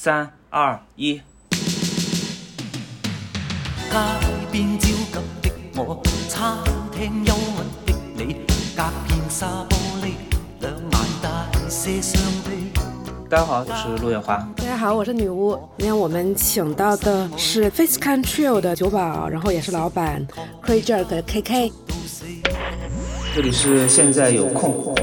三二一。街邊焦急的我，餐廳憂鬱的你，隔片沙玻璃，兩眼帶些傷悲。大家好，我是陆月华。大家好，我是女巫。今天我们请到的是 Face Control 的酒保，然后也是老板 Cray Jerk KK。这里是现在有空。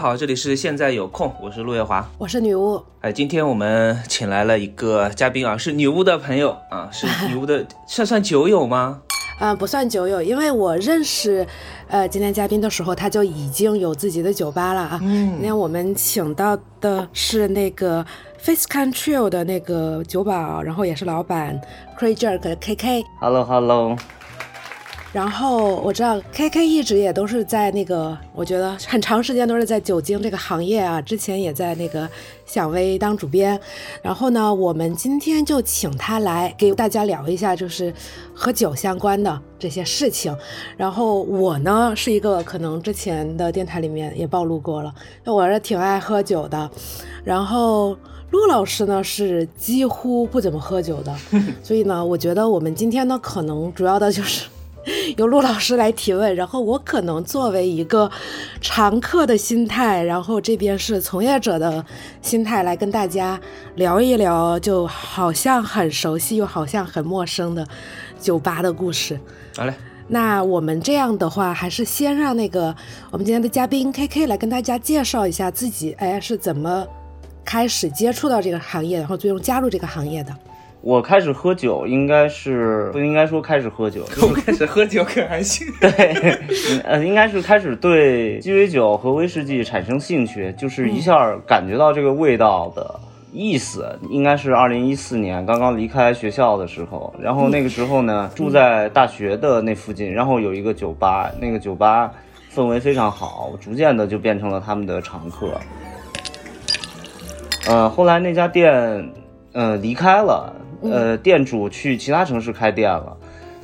好，这里是现在有空，我是陆月华。我是女巫，哎，今天我们请来了一个嘉宾啊，是女巫的朋友啊，是女巫的，算算酒友吗？嗯，不算酒友，因为我认识，呃，今天嘉宾的时候，他就已经有自己的酒吧了啊。嗯，今天我们请到的是那个 Face Control 的那个酒保，然后也是老板 Cray Jerk KK。Hello Hello，然后我知道 KK 一直也都是在那个，我觉得很长时间都是在酒精这个行业啊，之前也在那个响威当主编。然后呢，我们今天就请他来给大家聊一下，就是和酒相关的这些事情。然后我呢是一个可能之前的电台里面也暴露过了，那我是挺爱喝酒的。然后陆老师呢是几乎不怎么喝酒的，所以呢，我觉得我们今天呢可能主要的就是。由陆老师来提问，然后我可能作为一个常客的心态，然后这边是从业者的心态来跟大家聊一聊，就好像很熟悉又好像很陌生的酒吧的故事。好嘞，那我们这样的话，还是先让那个我们今天的嘉宾 KK 来跟大家介绍一下自己，哎，是怎么开始接触到这个行业，然后最终加入这个行业的。我开始喝酒，应该是不应该说开始喝酒，我开始喝酒可还行。对，呃，应该是开始对鸡尾酒和威士忌产生兴趣，就是一下感觉到这个味道的意思。应该是二零一四年刚刚离开学校的时候，然后那个时候呢，住在大学的那附近，然后有一个酒吧，那个酒吧氛围非常好，逐渐的就变成了他们的常客。呃，后来那家店，呃，离开了，呃，店主去其他城市开店了。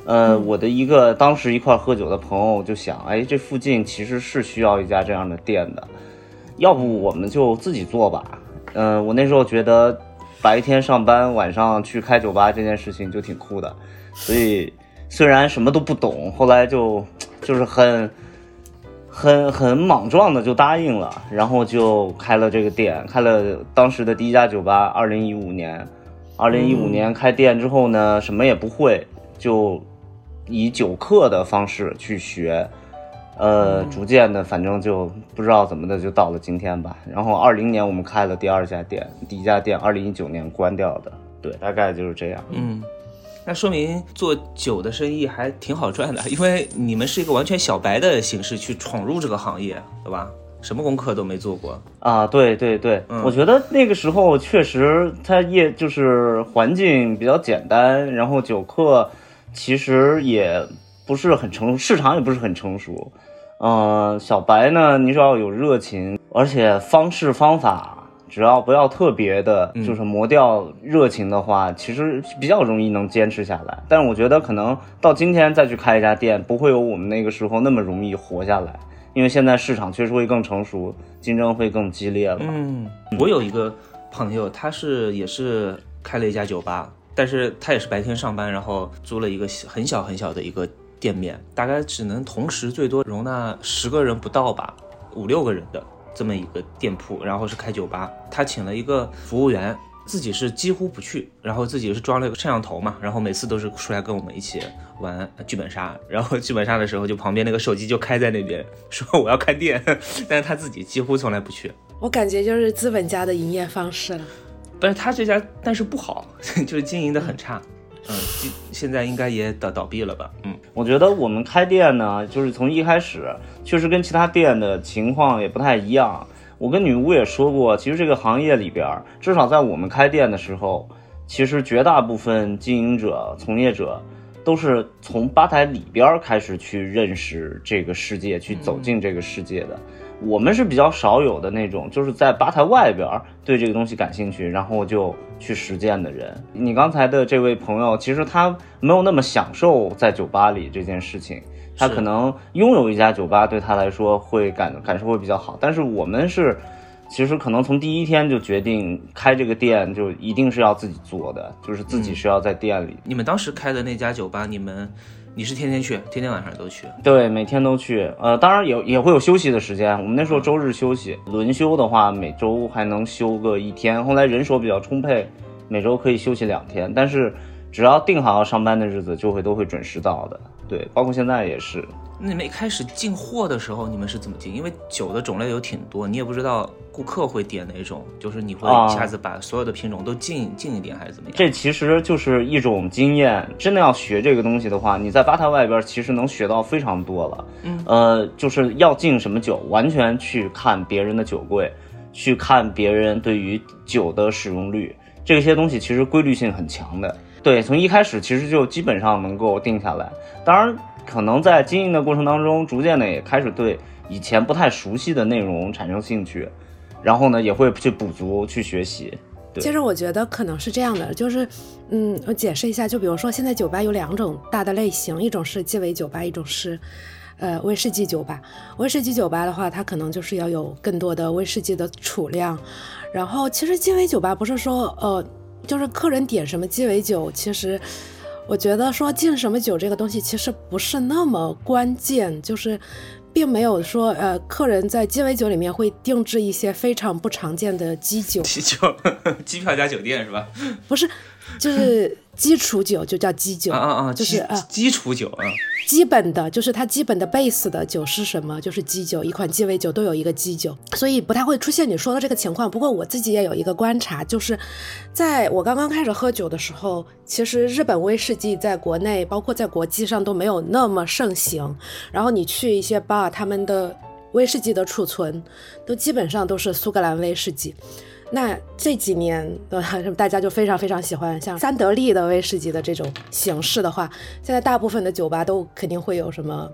呃，我的一个当时一块儿喝酒的朋友就想，哎，这附近其实是需要一家这样的店的，要不我们就自己做吧。嗯、我那时候觉得白天上班，晚上去开酒吧这件事情就挺酷的，所以 虽然什么都不懂，后来就 就是很很很莽撞的就答应了，然后就开了这个店，开了当时的第一家酒吧。二零一五年，二零一五年开店之后呢，什么也不会，就以酒客的方式去学，呃，逐渐的，反正就不知道怎么的，就到了今天吧。然后二零年我们开了第二家店，第一家店二零一九年关掉的，对，大概就是这样。嗯，那说明做酒的生意还挺好赚的，因为你们是一个完全小白的形式去闯入这个行业，对吧？什么功课都没做过。啊，对对对，嗯我觉得那个时候确实它业就是环境比较简单，然后酒客其实也不是很成熟，市场也不是很成熟。嗯、小白呢，你只要有热情，而且方式方法只要不要特别的，就是磨掉热情的话，其实比较容易能坚持下来。但是我觉得可能到今天再去开一家店，不会有我们那个时候那么容易活下来。因为现在市场确实会更成熟，竞争会更激烈了。嗯，我有一个朋友，他是也是开了一家酒吧，但是他也是白天上班，然后租了一个很小很小的一个店面，大概只能同时最多容纳十个人不到吧，五六个人的这么一个店铺，然后是开酒吧，他请了一个服务员。自己是几乎不去，然后自己是装了个摄像头嘛，然后每次都是出来跟我们一起玩剧本杀，然后剧本杀的时候就旁边那个手机就开在那边，说我要开店，但是他自己几乎从来不去。我感觉就是资本家的营业方式了。但是他这家但是不好，就是经营的很差。嗯，现现在应该也倒倒闭了吧？嗯，我觉得我们开店呢，就是从一开始确实跟其他店的情况也不太一样。我跟女巫也说过，其实这个行业里边，至少在我们开店的时候，其实绝大部分经营者、从业者都是从吧台里边开始去认识这个世界，去走进这个世界的。我们是比较少有的那种，就是在吧台外边对这个东西感兴趣，然后就去实践的人。你刚才的这位朋友，其实他没有那么享受在酒吧里这件事情，他可能拥有一家酒吧对他来说会感感受会比较好。但是我们是，其实可能从第一天就决定开这个店，就一定是要自己做的，就是自己是要在店里。你们当时开的那家酒吧，你们你是天天去，天天晚上都去？对，每天都去。呃，当然也也会有休息的时间。我们那时候周日休息，轮休的话，每周还能休个一天。后来人手比较充沛，每周可以休息两天。但是只要定好要上班的日子，就会都会准时到的。对，包括现在也是。那你们一开始进货的时候，你们是怎么进？因为酒的种类有挺多，你也不知道顾客会点哪种，就是你会啊一下子把所有的品种都进进一点，还是怎么样？这其实就是一种经验。真的要学这个东西的话，你在吧台外边其实能学到非常多了。嗯，呃，就是要进什么酒，完全去看别人的酒柜，去看别人对于酒的使用率，这些东西其实规律性很强的。对，从一开始其实就基本上能够定下来。当然，可能在经营的过程当中，逐渐的也开始对以前不太熟悉的内容产生兴趣，然后呢，也会去补足去学习。其实我觉得可能是这样的，就是，嗯，我解释一下，就比如说现在酒吧有两种大的类型，一种是鸡尾酒吧，一种是，呃，威士忌酒吧。威士忌酒吧的话，它可能就是要有更多的威士忌的储量，然后其实鸡尾酒吧不是说，呃，就是客人点什么鸡尾酒，其实。我觉得说敬什么酒这个东西其实不是那么关键，就是并没有说呃，客人在鸡尾酒里面会定制一些非常不常见的鸡酒，鸡酒、机票加酒店是吧？不是，就是基础酒就叫基酒，啊啊啊！就是啊，基础酒啊，基本的就是它基本的 base 的酒是什么？就是基酒，一款鸡尾酒都有一个基酒，所以不太会出现你说的这个情况。不过我自己也有一个观察，就是在我刚刚开始喝酒的时候，其实日本威士忌在国内，包括在国际上都没有那么盛行。然后你去一些 bar，他们的威士忌的储存都基本上都是苏格兰威士忌。那这几年，对吧？大家就非常非常喜欢像三得利的威士忌的这种形式的话，现在大部分的酒吧都肯定会有什么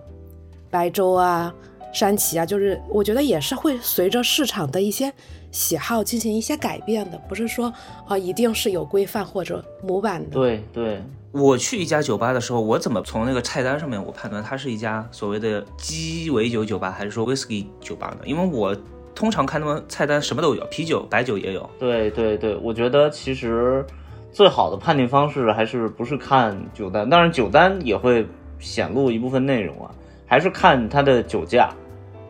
白州啊、山崎啊，就是我觉得也是会随着市场的一些喜好进行一些改变的，不是说啊、一定是有规范或者模板的。对对，我去一家酒吧的时候，我怎么从那个菜单上面我判断它是一家所谓的鸡尾酒酒吧，还是说 whisky 酒吧呢？因为我通常看他们菜单什么都有，啤酒、白酒也有。对对对，我觉得其实最好的判定方式还是不是看酒单，当然酒单也会显露一部分内容啊，还是看它的酒价，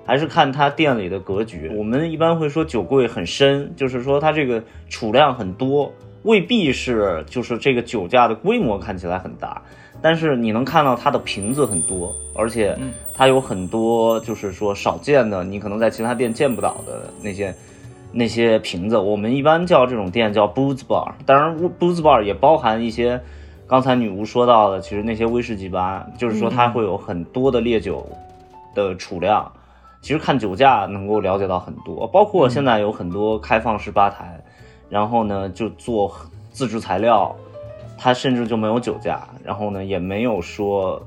还是看它店里的格局。我们一般会说酒柜很深，就是说它这个储量很多，未必是就是这个酒架的规模看起来很大。但是你能看到它的瓶子很多，而且它有很多就是说少见的，你可能在其他店见不到的那些那些瓶子。我们一般叫这种店叫 booze bar，当然 booze bar 也包含一些刚才女巫说到的，其实那些威士忌吧，就是说它会有很多的烈酒的储量。其实看酒价能够了解到很多，包括现在有很多开放式吧台，然后呢就做自制材料，它甚至就没有酒驾，然后呢也没有说，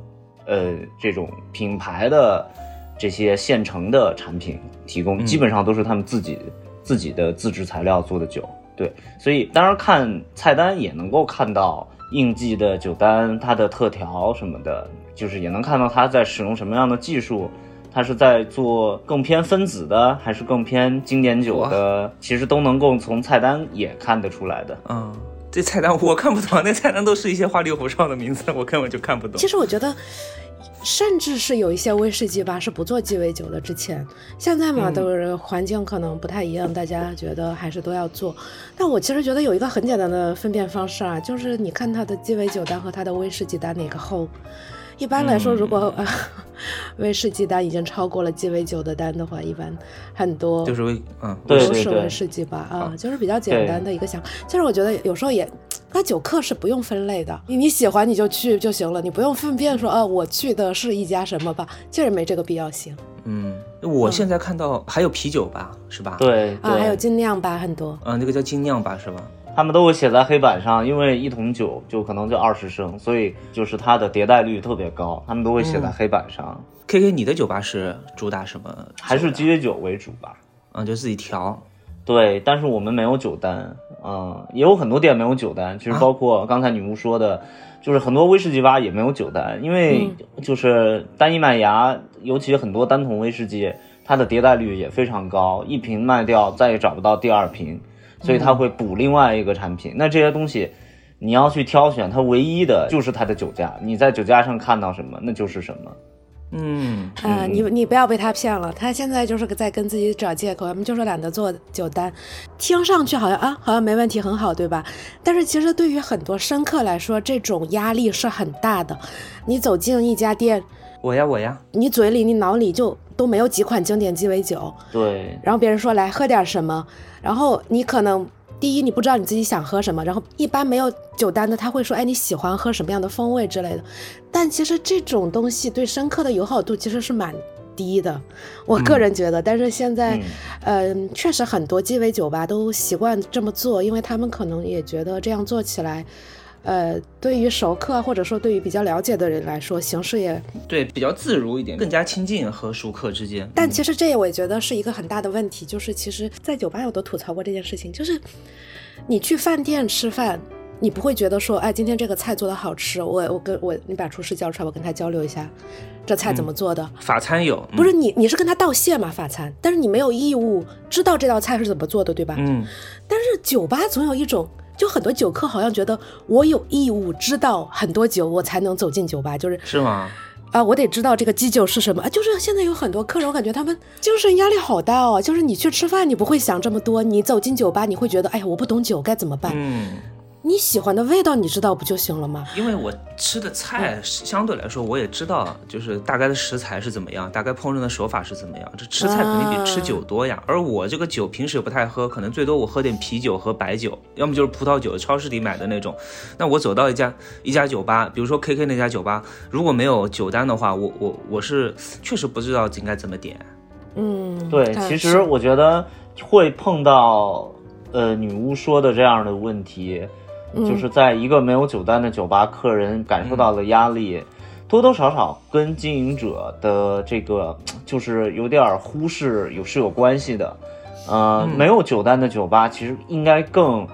呃这种品牌的这些现成的产品提供，基本上都是他们自己自己的自制材料做的酒。对，所以当然看菜单也能够看到应季的酒单，它的特调什么的，就是也能看到它在使用什么样的技术。它是在做更偏分子的，还是更偏经典酒的？其实都能够从菜单也看得出来的。嗯，这菜单我看不懂，那菜单都是一些花里胡哨的名字，我根本就看不懂其。实我觉得，甚至是有一些威士忌吧是不做鸡尾酒的。之前现在嘛，都是环境可能不太一样，大家觉得还是都要做。但我其实觉得有一个很简单的分辨方式啊，就是你看它的鸡尾酒单和它的威士忌单哪个厚。一般来说，如果、呃、威士忌单已经超过了鸡尾酒的单的话，一般很多就是威嗯，对都是威士忌吧啊，就是比较简单的一个想。其实我觉得有时候也那酒客是不用分类的，你你喜欢你就去就行了，你不用分辨说啊，我去的是一家什么吧，就是没这个必要性嗯，我现在看到还有啤酒吧，是吧？，对啊。还有，精酿吧，很多。嗯、那个叫精酿吧，是吧？他们都会写在黑板上，因为一桶酒就可能就二十升，所以就是它的迭代率特别高，他们都会写在黑板上，K K，你的酒吧是主打什么？还是鸡尾酒为主吧。嗯，就自己调。对，但是我们没有酒单，嗯，也有很多店没有酒单，其实啊包括刚才女巫说的，就是很多威士忌吧也没有酒单，因为就是单一麦芽，尤其很多单桶威士忌，它的迭代率也非常高，一瓶卖掉再也找不到第二瓶，所以它会补另外一个产品。那这些东西你要去挑选，它唯一的就是它的酒价，你在酒价上看到什么，那就是什么。嗯，啊、你你不要被他骗了，他现在就是在跟自己找借口，他们就是懒得做酒单，听上去好像啊好像没问题，很好，对吧？但是其实对于很多深客来说，这种压力是很大的。你走进一家店，我呀我呀，你嘴里、你脑里就都没有几款经典鸡尾酒，对，然后别人说来喝点什么，然后你可能第一你不知道你自己想喝什么，然后一般没有酒单的他会说，哎你喜欢喝什么样的风味之类的，但其实这种东西对深刻的友好度其实是蛮低的，我个人觉得。但是现在，嗯、确实很多鸡尾酒吧都习惯这么做，因为他们可能也觉得这样做起来。呃，对于熟客或者说对于比较了解的人来说，形式也对，比较自如一点，更加亲近和熟客之间。但其实这也我也觉得是一个很大的问题，就是其实，在酒吧我都吐槽过这件事情，就是你去饭店吃饭，你不会觉得说，哎，今天这个菜做的好吃，我我跟我你把厨师叫出来，我跟他交流一下，这菜怎么做的？法餐有，嗯不是你你是跟他道谢嘛，法餐，但是你没有义务知道这道菜是怎么做的，对吧？嗯，但是酒吧总有一种。就很多酒客好像觉得我有义务知道很多酒，我才能走进酒吧。就是是吗？啊，我得知道这个基酒是什么啊。就是现在有很多客人，我感觉他们精神压力好大哦。就是你去吃饭，你不会想这么多；你走进酒吧，你会觉得，哎呀，我不懂酒该怎么办？嗯，你喜欢的味道你知道不就行了吗？因为我吃的菜相对来说我也知道，就是大概的食材是怎么样，大概烹饪的手法是怎么样，这吃菜肯定比吃酒多呀。而我这个酒平时也不太喝，可能最多我喝点啤酒和白酒，要么就是葡萄酒，超市里买的那种。那我走到一家一家酒吧，比如说 KK 那家酒吧，如果没有酒单的话，我我我是确实不知道应该怎么点。嗯，对，其实我觉得会碰到呃女巫说的这样的问题，就是在一个没有酒单的酒吧，客人感受到了压力，多多少少跟经营者的这个就是有点儿忽视有是有关系的。呃，没有酒单的酒吧其实应该更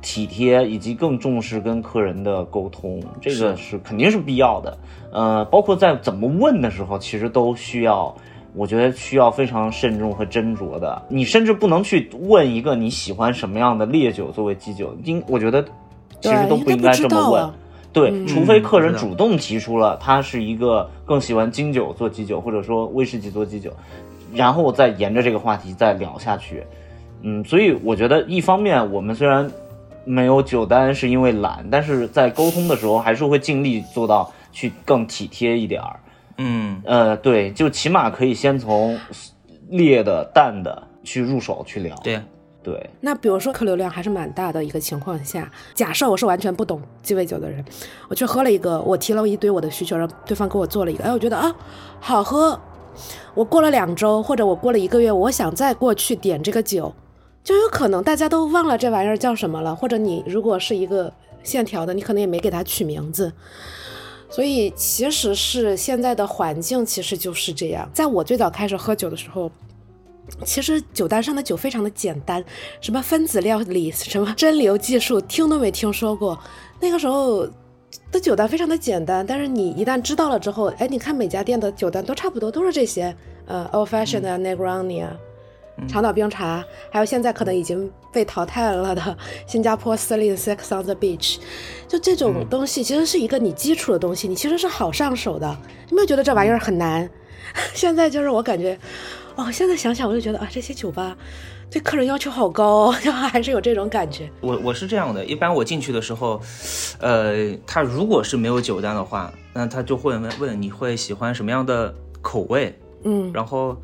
体贴，以及更重视跟客人的沟通，这个是肯定是必要的。呃，包括在怎么问的时候，其实都需要。我觉得需要非常慎重和斟酌的，你甚至不能去问一个你喜欢什么样的烈酒作为基酒，应我觉得其实都不应该这么问。对，除非客人主动提出了他是一个更喜欢金酒做基酒，或者说威士忌做基酒，然后再沿着这个话题再聊下去。嗯，所以我觉得一方面我们虽然没有酒单是因为懒，但是在沟通的时候还是会尽力做到去更体贴一点儿。嗯，呃，对，就起码可以先从烈的、淡的去入手去聊。对，对，那比如说客流量还是蛮大的一个情况下，假设我是完全不懂鸡尾酒的人，我去喝了一个，我提了一堆我的需求，让对方给我做了一个，哎，我觉得啊好喝，我过了两周或者我过了一个月，我想再过去点这个酒，就有可能大家都忘了这玩意儿叫什么了，或者你如果是一个线条的，你可能也没给它取名字。所以其实是现在的环境其实就是这样。在我最早开始喝酒的时候，其实酒单上的酒非常的简单，什么分子料理、什么蒸馏技术，听都没听说过。那个时候的酒单非常的简单，但是你一旦知道了之后，哎，你看每家店的酒单都差不多，都是这些，呃，old fashioned 啊、Negroni 啊。长岛冰茶，还有现在可能已经被淘汰了的新加坡司令 Sex on the Beach，就这种东西其实是一个你基础的东西，你其实是好上手的。你没有觉得这玩意儿很难？现在就是我感觉，哦，现在想想我就觉得啊，这些酒吧对客人要求好高、哦，就还是有这种感觉。我我是这样的，一般我进去的时候，呃，他如果是没有酒单的话，那他就会问问你会喜欢什么样的口味，嗯，然后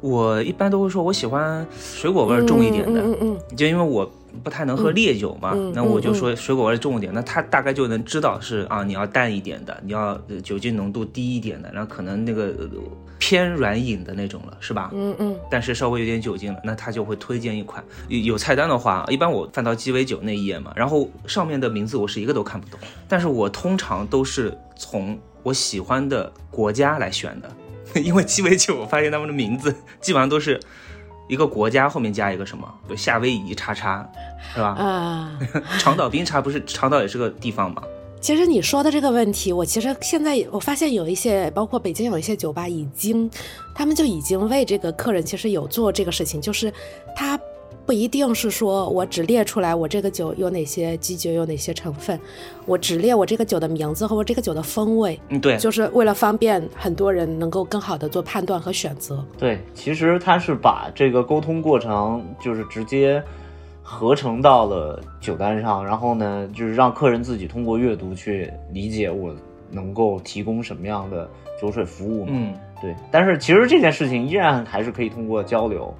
我一般都会说我喜欢水果味重一点的，嗯嗯嗯就因为我不太能喝烈酒嘛，嗯那我就说水果味重一点，那他大概就能知道是啊，你要淡一点的，你要呃酒精浓度低一点的，然后可能那个呃偏软饮的那种了，是吧？嗯嗯，但是稍微有点酒精了，那他就会推荐一款。有有菜单的话，一般我翻到鸡尾酒那一页嘛，然后上面的名字我是一个都看不懂，但是我通常都是从我喜欢的国家来选的，因为鸡尾酒我发现他们的名字基本上都是一个国家后面加一个什么，就夏威夷叉叉，是吧？啊。长岛冰茶不是长岛也是个地方吗？其实你说的这个问题，我其实现在我发现有一些，包括北京有一些酒吧已经，他们就已经为这个客人其实有做这个事情，就是他不一定是说我只列出来我这个酒有哪些基酒有哪些成分，我只列我这个酒的名字和我这个酒的风味，嗯，对，就是为了方便很多人能够更好的做判断和选择。对，其实他是把这个沟通过程就是直接合成到了酒单上，然后呢，就是让客人自己通过阅读去理解我能够提供什么样的酒水服务嘛。嗯，对，但是其实这件事情依然还是可以通过交流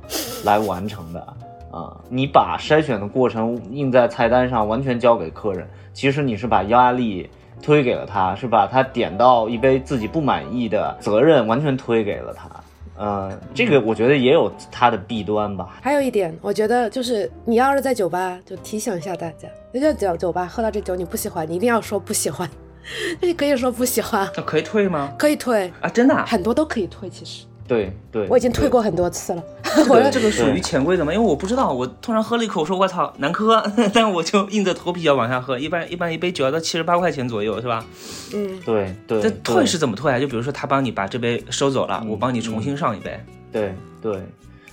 来完成的啊、你把筛选的过程印在菜单上，完全交给客人，其实你是把压力推给了他，是把他点到一杯自己不满意的责任完全推给了他。呃，这个我觉得也有它的弊端吧。还有一点，我觉得就是你要是在酒吧，就提醒一下大家，那就酒酒吧喝到这酒你不喜欢，你一定要说不喜欢，那 你可以说不喜欢，那可以退吗？可以退，啊，真的啊、很多都可以退。其实对对，我已经退过很多次了。这 我个这个属于潜规则吗？因为我不知道，我突然喝了一口，说我操难喝，但我就硬着头皮要往下喝。一般一般一杯酒要到七十八块钱左右，是吧？嗯，对对，这退是怎么退啊？就比如说他帮你把这杯收走了，我帮你重新上一杯。对对，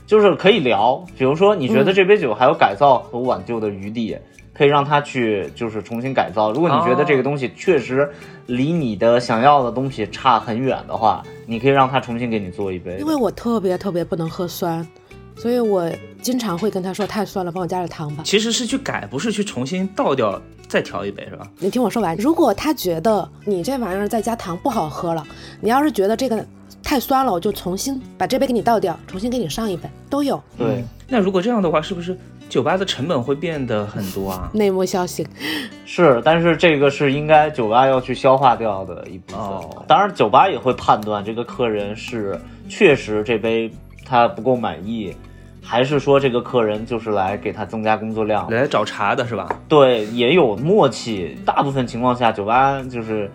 就是可以聊，比如说你觉得这杯酒还有改造和挽救的余地，可以让他去就是重新改造。如果你觉得这个东西确实离你的想要的东西差很远的话，你可以让他重新给你做一杯因。为我特别特别不能喝酸，所以我经常会跟他说太酸了，帮我加点糖吧。其实是去改，不是去重新倒掉再调一杯，是吧？你听我说完，如果他觉得你这玩意儿再加糖不好喝了，你要是觉得这个太酸了，我就重新把这杯给你倒掉，重新给你上一杯，都有。对，那如果这样的话，是不是酒吧的成本会变得很多啊？内幕消息，是，但是这个是应该酒吧要去消化掉的一部分。哦当然，酒吧也会判断这个客人是确实这杯他不够满意，还是说这个客人就是来给他增加工作量。来找茬的是吧？对，也有默契。大部分情况下，酒吧就是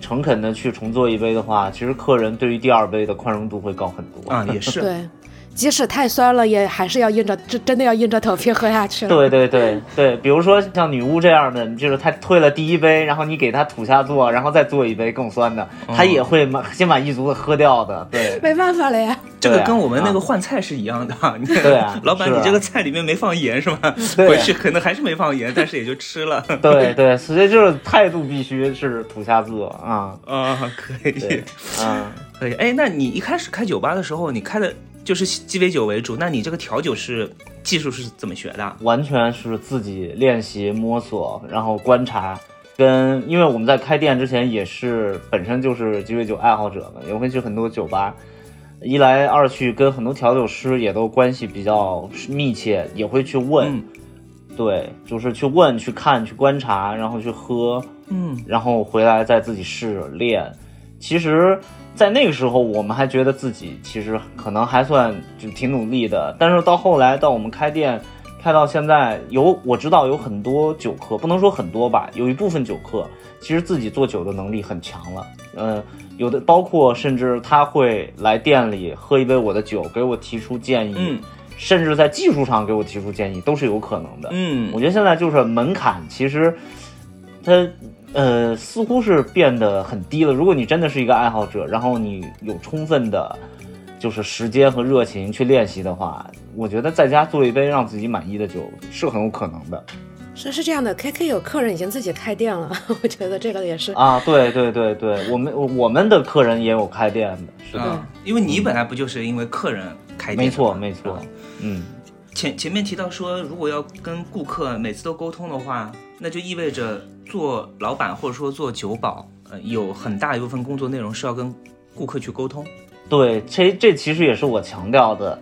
诚恳的去重做一杯的话，其实客人对于第二杯的宽容度会高很多。啊，也是。对，即使太酸了，也还是要硬着，这真的要硬着头皮喝下去。对对对对，比如说像女巫这样的，就是她退了第一杯，然后你给她土下做，然后再做一杯更酸的，她也会满心满意足的喝掉的。对，没办法了呀。这个跟我们那个啊换菜是一样的。你对啊 老板，你这个菜里面没放盐是吗？回去可能还是没放盐，但是也就吃了。对对，所以就是态度必须是土下做啊。啊，可以对，嗯。可以。哎，那你一开始开酒吧的时候，你开的就是鸡尾酒为主，那你这个调酒是技术是怎么学的？完全是自己练习摸索，然后观察。跟因为我们在开店之前也是本身就是鸡尾酒爱好者嘛，也会去很多酒吧。一来二去，跟很多调酒师也都关系比较密切，也会去问。嗯对，就是去问、去看、去观察，然后去喝，嗯，然后回来再自己试练。其实，在那个时候，我们还觉得自己其实可能还算就挺努力的。但是到后来，到我们开店，开到现在，有我知道有很多酒客，不能说很多吧，有一部分酒客其实自己做酒的能力很强了。嗯，有的包括甚至他会来店里喝一杯我的酒，给我提出建议，嗯甚至在技术上给我提出建议，都是有可能的。嗯我觉得现在就是门槛，其实它呃似乎是变得很低了。如果你真的是一个爱好者，然后你有充分的，就是时间和热情去练习的话，我觉得在家做一杯让自己满意的酒是很有可能的是是这样的，K K 有客人已经自己开店了，我觉得这个也是。啊！对对对对，我们我们的客人也有开店的，是的，啊，因为你本来不就是因为客人开店？没错没错啊嗯。前前面提到说，如果要跟顾客每次都沟通的话，那就意味着做老板或者说做酒保，呃，有很大一部分工作内容是要跟顾客去沟通。对，这这其实也是我强调的。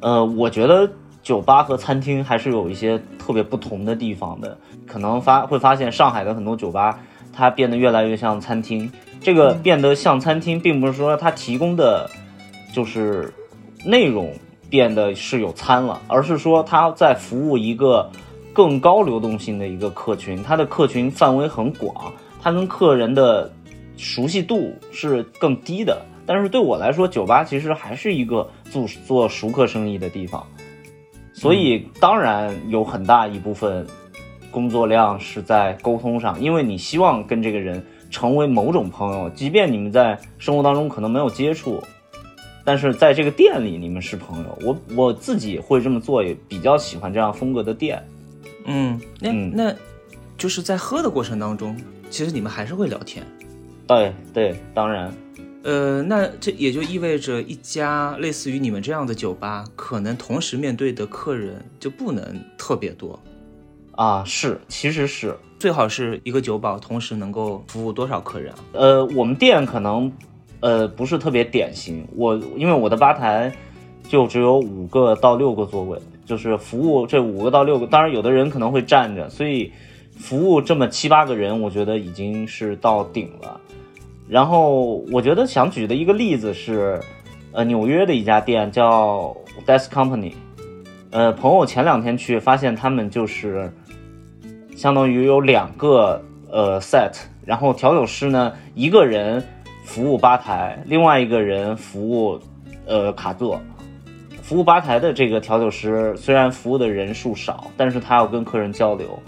呃，我觉得酒吧和餐厅还是有一些特别不同的地方的。可能发会发现上海的很多酒吧，它变得越来越像餐厅。这个变得像餐厅，并不是说它提供的就是内容变得是有餐了，而是说它在服务一个更高流动性的一个客群，它的客群范围很广，它跟客人的熟悉度是更低的。但是对我来说，酒吧其实还是一个做做熟客生意的地方，所以当然有很大一部分工作量是在沟通上，因为你希望跟这个人成为某种朋友，即便你们在生活当中可能没有接触，但是在这个店里你们是朋友。我我自己会这么做，也比较喜欢这样风格的店。嗯，那、嗯那就是在喝的过程当中，其实你们还是会聊天。对对，当然。呃，那这也就意味着一家类似于你们这样的酒吧，可能同时面对的客人就不能特别多，啊，是，其实是，最好是一个酒保同时能够服务多少客人啊？呃，我们店可能，呃，不是特别典型。我因为我的吧台就只有五个到六个座位，就是服务这五个到六个。当然，有的人可能会站着，所以服务这么七八个人，我觉得已经是到顶了。然后我觉得想举的一个例子是，呃，纽约的一家店叫 Desk Company，呃，朋友前两天去发现他们就是相当于有两个呃 set，然后调酒师呢一个人服务吧台，另外一个人服务呃卡座。服务吧台的这个调酒师虽然服务的人数少，但是他要跟客人交流。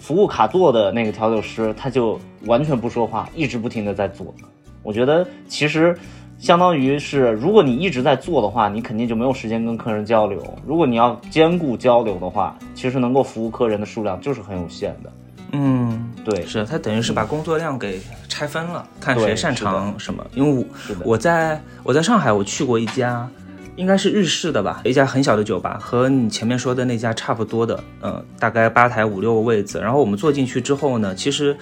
服务卡座的那个调酒师他就完全不说话，一直不停的在做。我觉得其实相当于是，如果你一直在做的话，你肯定就没有时间跟客人交流。如果你要兼顾交流的话，其实能够服务客人的数量就是很有限的。嗯，对，是他等于是把工作量给拆分了，看谁擅长什么。因为我，我在我在上海，我去过一家，应该是日式的吧，一家很小的酒吧，和你前面说的那家差不多的，嗯、大概吧台五六个位子。然后我们坐进去之后呢，其实，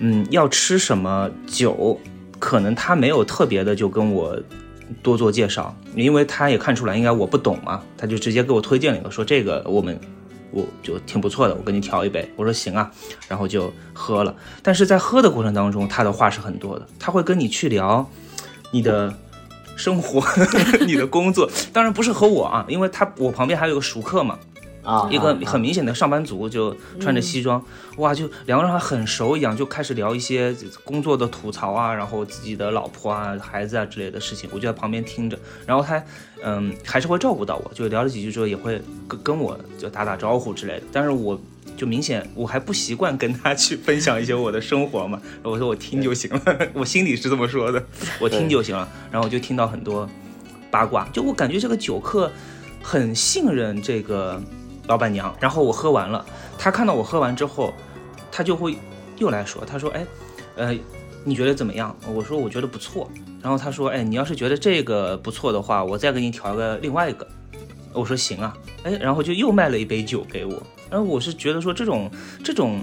嗯，要吃什么酒，可能他没有特别的就跟我多做介绍，因为他也看出来应该我不懂嘛，他就直接给我推荐了一个，说这个我们。我就挺不错的，我给你调一杯。我说行啊，然后就喝了。但是在喝的过程当中，他的话是很多的，他会跟你去聊你的生活、你的工作，当然不是和我啊，因为他我旁边还有个熟客嘛，啊，一个啊很明显的上班族，就穿着西装，哇，就两个人还很熟一样，就开始聊一些工作的吐槽啊，然后自己的老婆啊、孩子啊之类的事情，我就在旁边听着，然后他嗯还是会照顾到我，就聊了几句之后也会跟跟我就打打招呼之类的，但是我。就明显我还不习惯跟他去分享一些我的生活嘛，我说我听就行了，我心里是这么说的，我听就行了。然后我就听到很多八卦，就我感觉这个酒客很信任这个老板娘。然后我喝完了，他看到我喝完之后，他就会又来说，他说，哎，呃，你觉得怎么样？我说我觉得不错。然后他说，哎，你要是觉得这个不错的话，我再给你调个另外一个。我说行啊，哎，然后就又卖了一杯酒给我。然后我是觉得说这种这种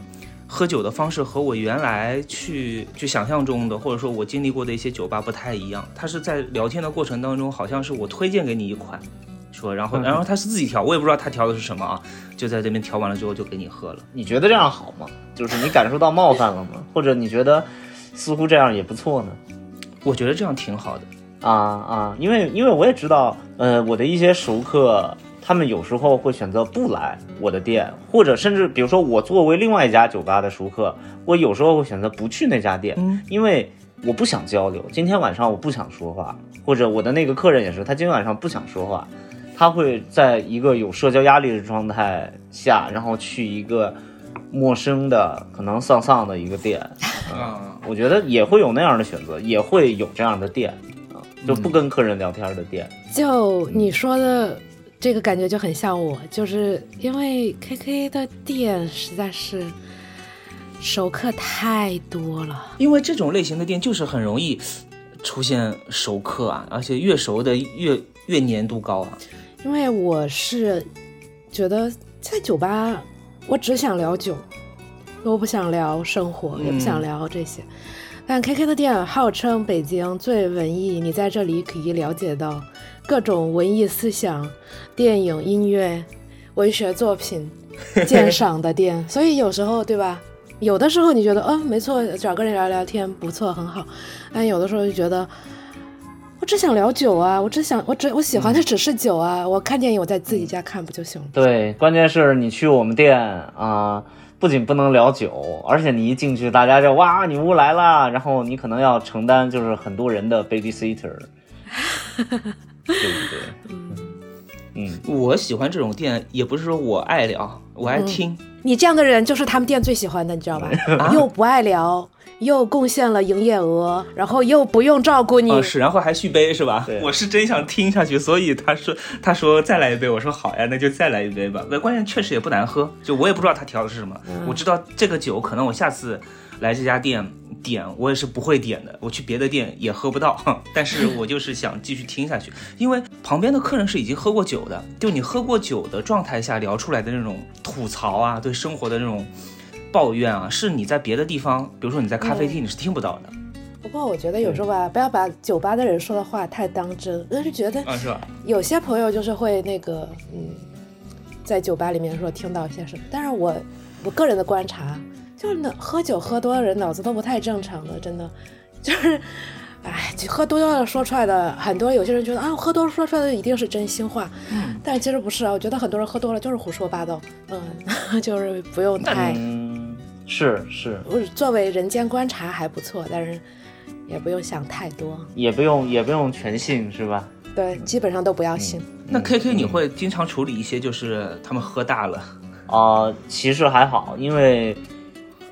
喝酒的方式和我原来去去想象中的，或者说我经历过的一些酒吧不太一样。他是在聊天的过程当中，好像是我推荐给你一款，说然后然后他是自己调，我也不知道他调的是什么啊，就在这边调完了之后就给你喝了。你觉得这样好吗？就是你感受到冒犯了吗？或者你觉得似乎这样也不错呢？我觉得这样挺好的。啊啊，因为因为我也知道，呃，我的一些熟客，他们有时候会选择不来我的店，或者甚至比如说我作为另外一家酒吧的熟客，我有时候会选择不去那家店，嗯因为我不想交流。今天晚上我不想说话，或者我的那个客人也是，他今天晚上不想说话，他会在一个有社交压力的状态下，然后去一个陌生的、可能丧丧的一个店。嗯，我觉得也会有那样的选择，也会有这样的店啊，就不跟客人聊天的店。就你说的这个感觉就很像我，就是因为 KK 的店实在是熟客太多了。因为这种类型的店就是很容易出现熟客啊，而且越熟的越越粘度高啊。因为我是觉得在酒吧，我只想聊酒，我不想聊生活，也不想聊这些。但 KK 的店号称北京最文艺，你在这里可以了解到各种文艺思想、电影、音乐，文学作品 鉴赏的店，所以有时候对吧？有的时候你觉得，嗯，没错，找个人聊聊天不错，很好。但有的时候就觉得，我只想聊酒啊，我只想，我只我喜欢的只是酒啊。我看电影我在自己家看不就行了？对，关键是你去我们店啊、不仅不能聊酒，而且你一进去，大家就哇，女巫来了，然后你可能要承担就是很多人的 babysitter，对不对？嗯，我喜欢这种店，也不是说我爱聊，我爱听。你这样的人就是他们店最喜欢的，你知道吧？又不爱聊，又贡献了营业额，然后又不用照顾你。哦，是，然后还续杯是吧？我是真想听下去，所以他说他说再来一杯，我说好呀，那就再来一杯吧。那关键确实也不难喝，就我也不知道他调的是什么，我知道这个酒可能我下次来这家店点我也是不会点的，我去别的店也喝不到，但是我就是想继续听下去，因为旁边的客人是已经喝过酒的，就你喝过酒的状态下聊出来的那种吐槽啊，对生活的那种抱怨啊，是你在别的地方，比如说你在咖啡厅你是听不到的，不过我觉得有时候吧，不要把酒吧的人说的话太当真。我是觉得？有些朋友就是会那个，嗯，在酒吧里面说听到一些什么，但是我我个人的观察，就是那喝酒喝多的人脑子都不太正常的，真的，就是，哎，喝多了说出来的，很多有些人觉得啊，喝多了说出来的一定是真心话，嗯。但是其实不是啊，我觉得很多人喝多了就是胡说八道，嗯，就是不用太，嗯，是是，我作为人间观察还不错，但是也不用想太多，也不用也不用全信是吧？对，基本上都不要信。那 K K 你会经常处理一些，就是他们喝大了，啊、其实还好，因为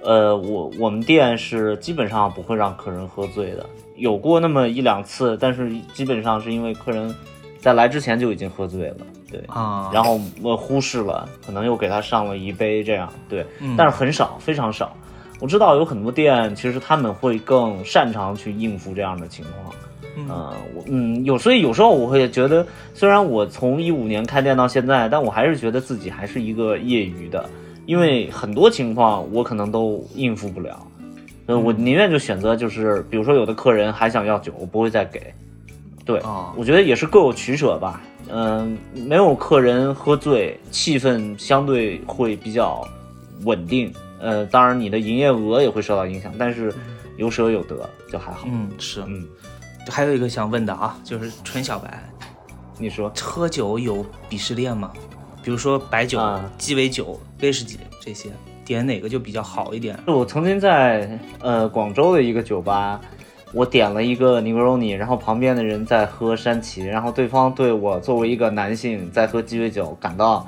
呃，我我们店是基本上不会让客人喝醉的，有过那么一两次，但是基本上是因为客人在来之前就已经喝醉了，对，啊然后我忽视了，可能又给他上了一杯这样，对，嗯但是很少，非常少。我知道有很多店，其实他们会更擅长去应付这样的情况。嗯呃，我嗯有，所以有时候我会觉得，虽然我从一五年开店到现在，但我还是觉得自己还是一个业余的，因为很多情况我可能都应付不了。呃，我宁愿就选择就是，比如说有的客人还想要酒，我不会再给。对，哦我觉得也是各有取舍吧。嗯、没有客人喝醉，气氛相对会比较稳定。呃，当然你的营业额也会受到影响，但是有舍有得就还好。嗯是，嗯，还有一个想问的啊，就是纯小白，你说喝酒有鄙视链吗？比如说白酒、啊鸡尾酒、威士忌这些，点哪个就比较好一点？我曾经在呃广州的一个酒吧，我点了一个 Negroni，然后旁边的人在喝山崎，然后对方对我作为一个男性在喝鸡尾酒感到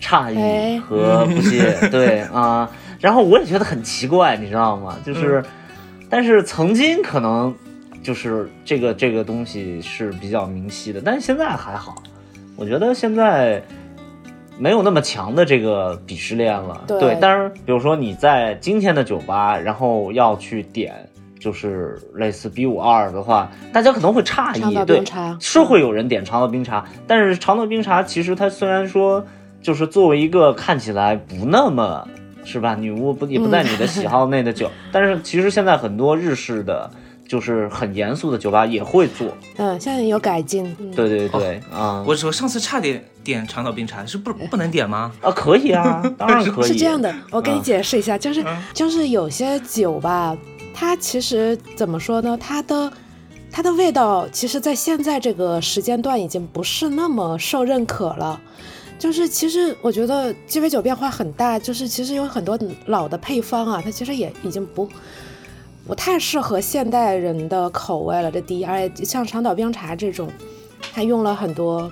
诧异哎和不屑，对啊、然后我也觉得很奇怪，你知道吗？就是，但是曾经可能就是这个这个东西是比较明晰的，但是现在还好，我觉得现在。没有那么强的这个鄙视链了，对但是，比如说你在今天的酒吧，然后要去点就是类似 B 五二的话，大家可能会诧异，对，是会有人点长岛冰茶，但是长岛冰茶其实它虽然说就是作为一个看起来不那么是吧，女巫不也不在你的喜好内的酒，但是其实现在很多日式的就是很严肃的酒吧也会做，嗯，现在有改进。嗯、对对对，啊、我我上次差点点长岛冰茶，是不不能点吗？啊可以啊，当然 可以，是这样的，我给你嗯解释一下，就是、嗯。就是有些酒吧，它其实怎么说呢？它的它的味道，其实在现在这个时间段已经不是那么受认可了。就是其实我觉得鸡尾酒变化很大，就是其实有很多老的配方啊，它其实也已经不不太适合现代人的口味了。这第一，而且像长岛冰茶这种，它用了很多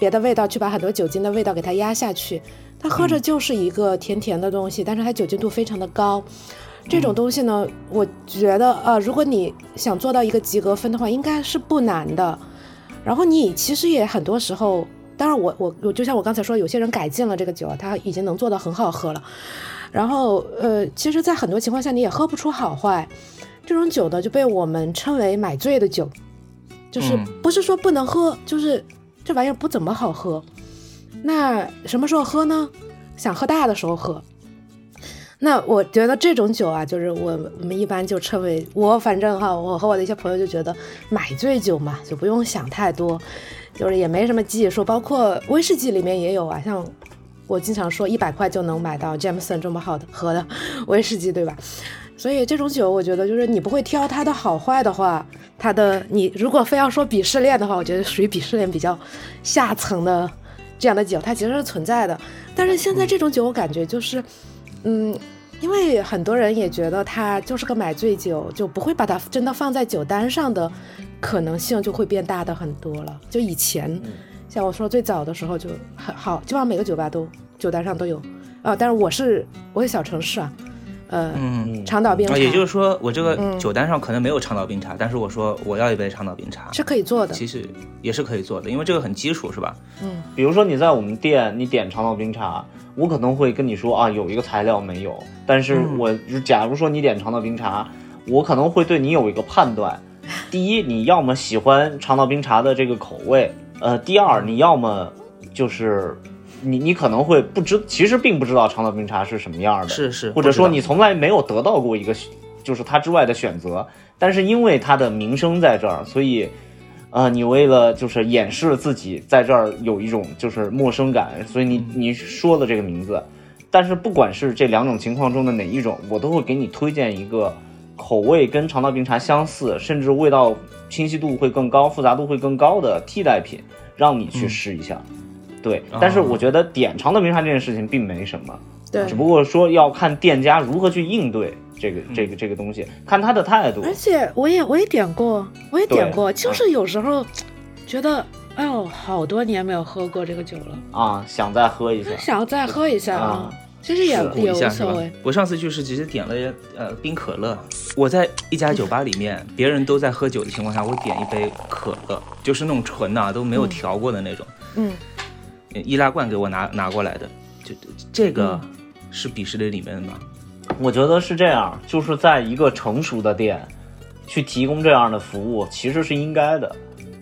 别的味道去把很多酒精的味道给它压下去，它喝着就是一个甜甜的东西，但是它酒精度非常的高。这种东西呢，我觉得呃，如果你想做到一个及格分的话，应该是不难的。然后你其实也很多时候，当然我我我就像我刚才说，有些人改进了这个酒，他已经能做到很好喝了。然后呃，其实，在很多情况下你也喝不出好坏。这种酒呢，就被我们称为买醉的酒，就是嗯不是说不能喝，就是这玩意儿不怎么好喝。那什么时候喝呢？想喝大的时候喝。那我觉得这种酒啊，就是我我们一般就称为我反正哈，我和我的一些朋友就觉得买醉酒嘛，就不用想太多，就是也没什么技术，包括威士忌里面也有啊，像我经常说一百块就能买到 Jameson 这么好的喝的 威士忌，对吧？所以这种酒，我觉得就是你不会挑它的好坏的话，它的你如果非要说鄙视链的话，我觉得属于鄙视链比较下层的这样的酒，它其实是存在的。但是现在这种酒，我感觉就是，嗯，因为很多人也觉得它就是个买醉酒，就不会把它真的放在酒单上的可能性就会变大的很多了。就以前，像我说最早的时候就很好，基本上每个酒吧都酒单上都有啊。但是我是我是小城市啊，呃，嗯，长岛冰茶，啊也就是说，我这个嗯酒单上可能没有长岛冰茶，但是我说我要一杯长岛冰茶，是可以做的。其实也是可以做的，因为这个很基础，是吧？嗯比如说你在我们店，你点长岛冰茶，我可能会跟你说啊，有一个材料没有。但是嗯我假如说你点长岛冰茶，我可能会对你有一个判断。第一，你要么喜欢长岛冰茶的这个口味，呃，第二，你要么就是你你可能会不知，其实并不知道长岛冰茶是什么样的，是是，或者说你从来没有得到过一个就是它之外的选择，但是因为它的名声在这儿，所以，呃，你为了就是掩饰自己在这儿有一种就是陌生感，所以你你说了这个名字，但是不管是这两种情况中的哪一种，我都会给你推荐一个口味跟肠道冰茶相似，甚至味道清晰度会更高、复杂度会更高的替代品，让你去试一下。对，但是我觉得点肠道冰茶这件事情并没什么，对。只，不过说要看店家如何去应对这个这个这个东西，看他的态度。而且我也我也点过，我也点过，就是有时候觉得，哎呦，好多年没有喝过这个酒了，啊，想再喝一下。想再喝一下啊。其实也也所谓。？我上次就是直接点了呃冰可乐。我在一家酒吧里面，别人都在喝酒的情况下，我点一杯可乐，就是那种纯的、啊，都没有调过的那种，嗯，易拉罐给我拿拿过来的。就这个嗯是鄙视链里面的吗？我觉得是这样，就是在一个成熟的店去提供这样的服务，其实是应该的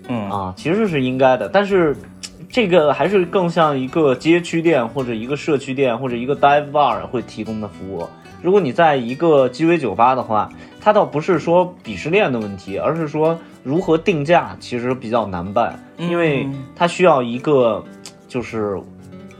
嗯啊，其实是应该的。但是 这个还是更像一个街区店或者一个社区店或者一个 dive bar 会提供的服务。如果你在一个鸡尾酒吧的话，它倒不是说鄙视链的问题，而是说如何定价其实比较难办，因为嗯它需要一个就是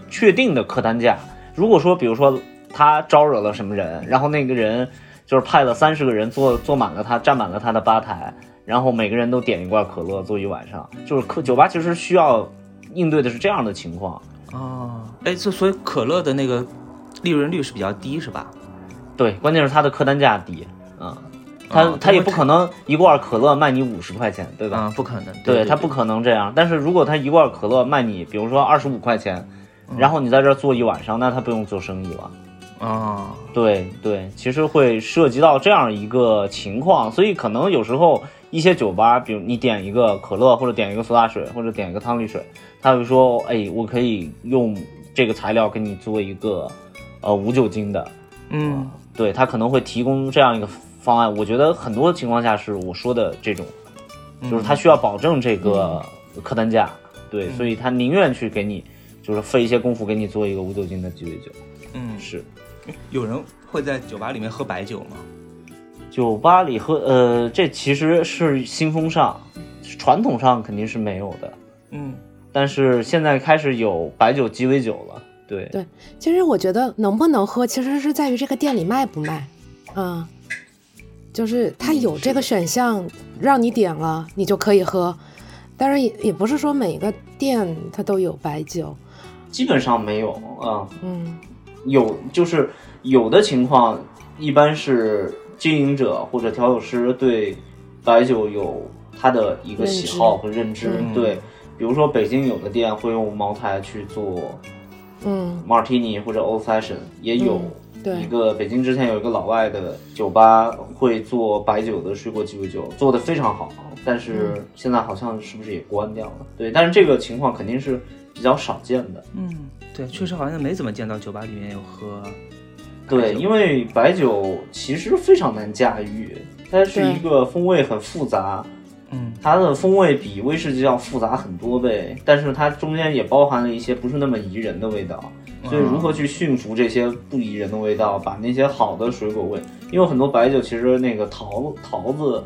确定的客单价。如果说，比如说他招惹了什么人，然后那个人就是派了三十个人坐坐满了他，占满了他的吧台，然后每个人都点一罐可乐坐一晚上，就是可酒吧其实需要应对的是这样的情况。哦，哎，这所以可乐的那个利润率是比较低，是吧？对，关键是它的客单价低嗯，他、哦他也不可能一罐可乐卖你五十块钱，对吧？啊，不可能，对对他不可能这样。但是如果他一罐可乐卖你，比如说二十五块钱，然后你在这儿坐一晚上，那他不用做生意了。哦，对对，其实会涉及到这样一个情况，所以可能有时候一些酒吧，比如你点一个可乐，或者点一个苏打水，或者点一个汤力水，他会说，哎，我可以用这个材料给你做一个呃无酒精的，嗯。对他可能会提供这样一个方案。我觉得很多情况下是我说的这种，就是他需要保证这个客单价，对，所以他宁愿去给你就是费一些功夫给你做一个无酒精的鸡尾酒，嗯，是。有人会在酒吧里面喝白酒吗？酒吧里喝，呃，这其实是新风尚，传统上肯定是没有的，嗯。但是现在开始有白酒鸡尾酒了，对，对，其实我觉得能不能喝，其实是在于这个店里卖不卖，嗯，就是他有这个选项让你点了，你就可以喝，但是也也不是说每个店它都有白酒，基本上没有啊、嗯有就是有的情况，一般是经营者或者调酒师对白酒有他的一个喜好和认知，嗯对，比如说北京有的店会用茅台去做嗯，martini 或者 old fashion，也有。对一个北京之前有一个老外的酒吧会做白酒的水果鸡尾酒，做的非常好，但是现在好像是不是也关掉了？对，但是这个情况肯定是比较少见的。嗯，对，确实好像没怎么见到酒吧里面有喝对，因为白酒其实非常难驾驭，它是一个风味很复杂，嗯它的风味比威士忌要复杂很多倍，但是它中间也包含了一些不是那么宜人的味道。所以如何去驯服这些不宜人的味道，把那些好的水果味，因为很多白酒其实那个桃桃子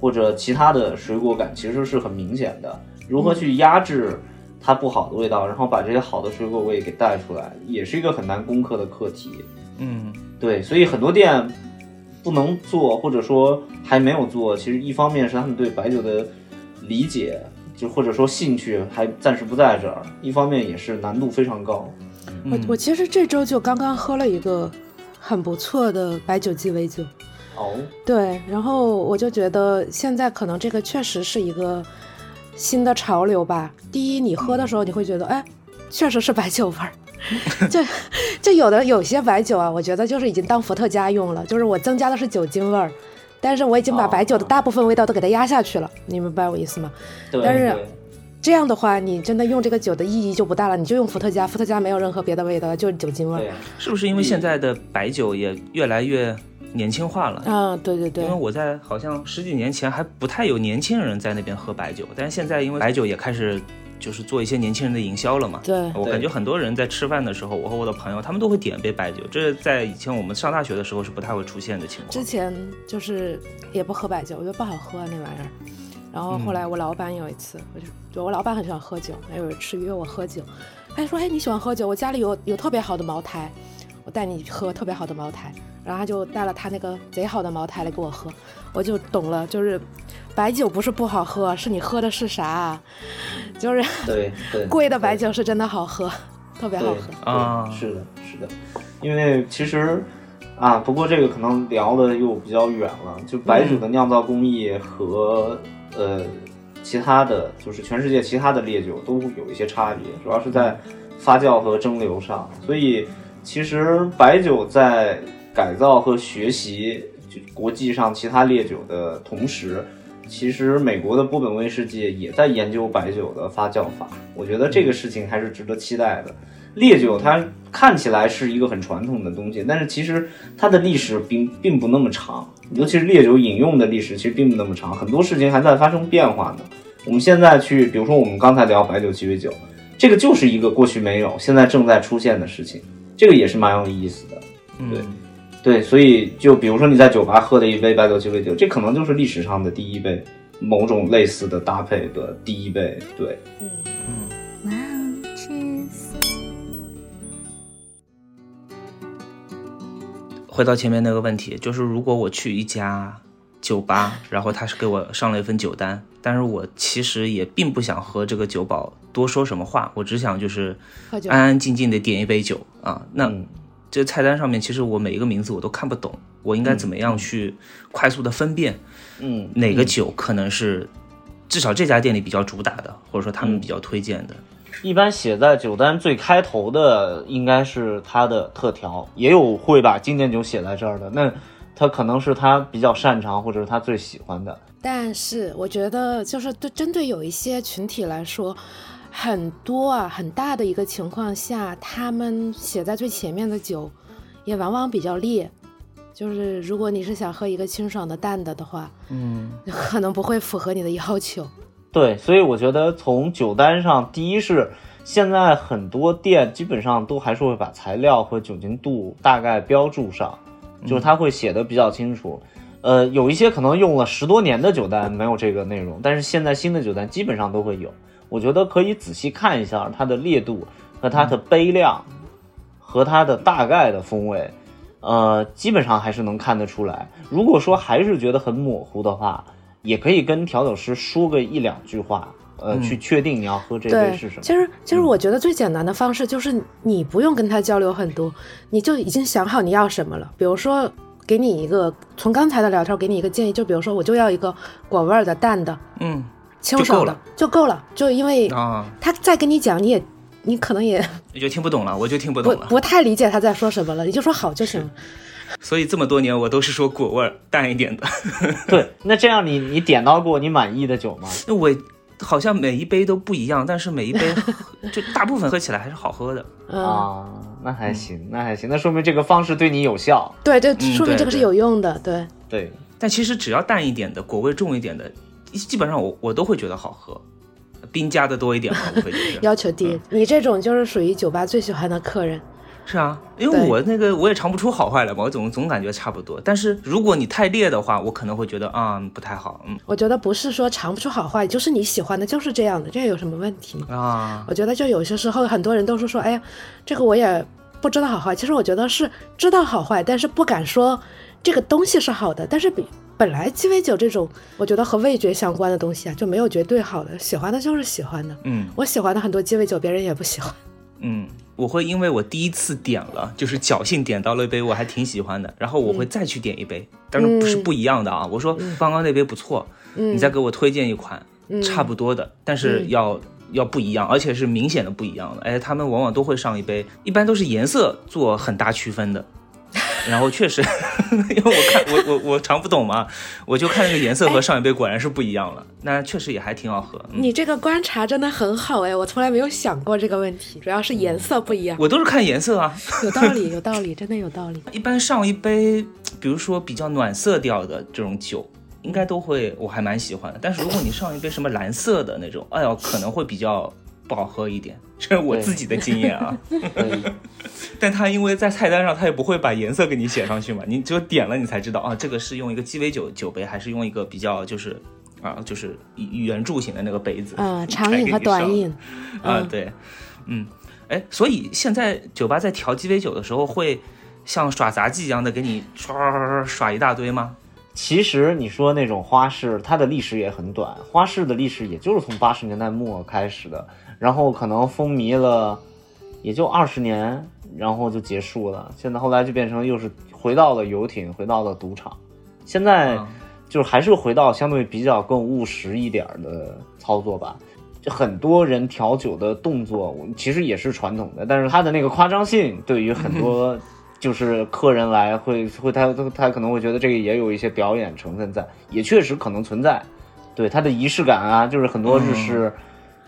或者其他的水果感其实是很明显的，如何去压制它不好的味道，然后把这些好的水果味给带出来，也是一个很难攻克的课题。嗯对，所以很多店不能做，或者说还没有做，其实一方面是他们对白酒的理解，就或者说兴趣还暂时不在这儿；一方面也是难度非常高。我我其实这周就刚刚喝了一个很不错的白酒鸡尾酒，哦，对，然后我就觉得现在可能这个确实是一个新的潮流吧。第一，你喝的时候你会觉得，哎，确实是白酒味儿。就就有的有些白酒啊，我觉得就是已经当伏特加用了，就是我增加的是酒精味儿，但是我已经把哦白酒的大部分味道都给它压下去了，你明白我意思吗？对，但是这样的话，你真的用这个酒的意义就不大了，你就用伏特加，伏特加没有任何别的味道，就是酒精味儿。对，是不是因为现在的白酒也越来越年轻化了？啊，对对对因为，我在好像十几年前还不太有年轻人在那边喝白酒，但是现在因为白酒也开始就是做一些年轻人的营销了嘛。对我感觉很多人在吃饭的时候，我和我的朋友他们都会点一杯白酒，这在以前我们上大学的时候是不太会出现的情况。之前就是也不喝白酒，我觉得不好喝、啊、那玩意儿。然后后来我老板有一次，我就就我老板很喜欢喝酒，还有人吃约我喝酒，他说：“哎，你喜欢喝酒？我家里有有特别好的茅台，我带你喝特别好的茅台。”然后他就带了他那个贼好的茅台来给我喝，我就懂了，就是白酒不是不好喝，是你喝的是啥啊，就是对对，贵的白酒是真的好喝，特别好喝。啊对是的，是的，因为其实啊，不过这个可能聊的又比较远了。就白酒的酿造工艺和、呃其他的，就是全世界其他的烈酒都有一些差别，主要是在发酵和蒸馏上。所以其实白酒在改造和学习就国际上其他烈酒的同时，其实美国的波本威士忌也在研究白酒的发酵法，我觉得这个事情还是值得期待的。烈酒它看起来是一个很传统的东西，但是其实它的历史并并不那么长，尤其是烈酒饮用的历史其实并不那么长，很多事情还在发生变化呢。我们现在去，比如说我们刚才聊白酒鸡尾酒，这个就是一个过去没有，现在正在出现的事情，这个也是蛮有意思的。对嗯，对，所以就比如说你在酒吧喝的一杯白酒鸡尾酒，这可能就是历史上的第一杯某种类似的搭配的第一杯。对，哇哦，cheers！回到前面那个问题，就是如果我去一家酒吧，然后他是给我上了一份酒单，但是我其实也并不想和这个酒保多说什么话，我只想就是安安静静的点一杯酒啊。那嗯。这菜单上面其实我每一个名字我都看不懂，我应该怎么样去快速的分辨嗯，哪个酒可能是至少这家店里比较主打的，或者说他们比较推荐的。一般写在酒单最开头的应该是它的特调，也有会把经典酒写在这儿的，那它可能是他比较擅长或者是他最喜欢的。但是我觉得，就是对针对有一些群体来说，很多啊很大的一个情况下，他们写在最前面的酒，也往往比较烈。就是如果你是想喝一个清爽的淡的的话，嗯，可能不会符合你的要求。对，所以我觉得从酒单上，第一是现在很多店基本上都还是会把材料和酒精度大概标注上，就是它会写的比较清楚。呃，有一些可能用了十多年的酒单没有这个内容，但是现在新的酒单基本上都会有。我觉得可以仔细看一下它的烈度和它的杯量和它的大概的风味，呃，基本上还是能看得出来。如果说还是觉得很模糊的话，也可以跟调酒师说个一两句话，呃，去确定你要喝这杯是什，么。其实其实我觉得最简单的方式就是你不用跟他交流很多，你就已经想好你要什么了。比如说，给你一个从刚才的聊天给你一个建议，就比如说我就要一个果味儿的、淡的、嗯清爽的就够了。就因为啊，他再跟你讲，你也你可能也你就听不懂了，我就听不不懂了。不太理解他在说什么了，你就说好就行了。所以这么多年我都是说果味儿淡一点的，对，那这样你你点到过你满意的酒吗？那我好像每一杯都不一样，但是每一杯 就大部分喝起来还是好喝的。嗯，啊，那还行，那还行，那说明这个方式对你有效。对，这嗯说明这个是对对有用的。对，对，但其实只要淡一点的，果味重一点的，基本上我我都会觉得好喝。冰加的多一点嘛，我会觉得 要求低。你这种就是属于酒吧最喜欢的客人。是啊，因为我那个我也尝不出好坏来嘛，我总总感觉差不多。但是如果你太烈的话，我可能会觉得啊、不太好，嗯我觉得不是说尝不出好坏，就是你喜欢的就是这样的，这有什么问题吗？啊，我觉得就有些时候很多人都是说，哎呀，这个我也不知道好坏。其实我觉得是知道好坏，但是不敢说这个东西是好的。但是比本来鸡尾酒这种，我觉得和味觉相关的东西啊，就没有绝对好的，喜欢的就是喜欢的。嗯我喜欢的很多鸡尾酒，别人也不喜欢。嗯，我会因为我第一次点了，就是侥幸点到了一杯我还挺喜欢的，然后我会再去点一杯，但是不是不一样的啊。我说刚刚那杯不错，你再给我推荐一款差不多的，但是要。要不一样，而且是明显的不一样的。哎，他们往往都会上一杯，一般都是颜色做很大区分的。然后确实，因为我看我我我尝不懂嘛，我就看那个颜色和上一杯果然是不一样了。那确实也还挺好喝。嗯你这个观察真的很好哎，我从来没有想过这个问题，主要是颜色不一样。我都是看颜色啊。有道理，有道理，真的有道理。一般上一杯，比如说比较暖色调的这种酒，应该都会我还蛮喜欢的。但是如果你上一杯什么蓝色的那种，哎呦，可能会比较不好喝一点，这是我自己的经验啊。对，但他因为在菜单上，他也不会把颜色给你写上去嘛，你只有点了你才知道啊，这个是用一个鸡尾酒酒杯，还是用一个比较就是啊就是圆柱形的那个杯子。啊、长饮和短饮，啊，对，嗯，哎，所以现在酒吧在调鸡尾酒的时候，会像耍杂技一样的给你刷刷刷刷耍一大堆吗？其实你说那种花式，它的历史也很短，花式的历史也就是从八十年代末开始的，然后可能风靡了也就二十年，然后就结束了。现在后来就变成又是回到了游艇，回到了赌场，现在啊就是还是回到相对比较更务实一点儿的操作吧。就很多人调酒的动作，其实也是传统的，但是他的那个夸张性对于很多 就是客人来会会他他他可能会觉得这个也有一些表演成分在，也确实可能存在。对它的仪式感啊，就是很多日式，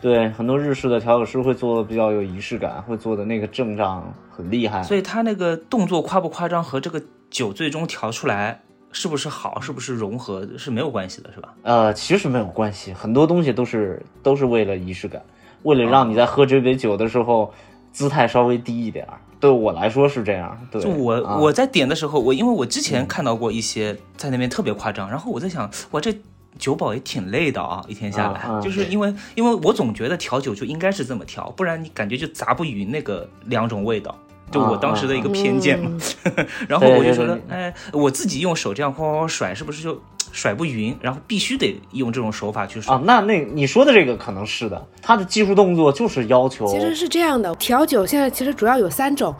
对很多日式的调酒师会做的比较有仪式感，会做的那个阵仗很厉害。所以他那个动作夸不夸张和这个酒最终调出来是不是好，是不是融合是没有关系的，是吧？呃，其实没有关系，很多东西都是都是为了仪式感，为了让你在喝这杯酒的时候姿态稍微低一点儿。对我来说是这样。对，就我、啊我在点的时候，我因为我之前看到过一些在那边特别夸张，然后我在想，哇，这酒保也挺累的啊，一天下来，就是因为因为我总觉得调酒就应该是这么调，不然你感觉就砸不匀那个两种味道。就我当时的一个偏见嘛，然后我就觉得，哎，我自己用手这样哗哗哗甩，是不是就甩不匀？然后必须得用这种手法去甩。啊，那那你说的这个可能是的，他的技术动作就是要求其实是这样的，调酒现在其实主要有三种，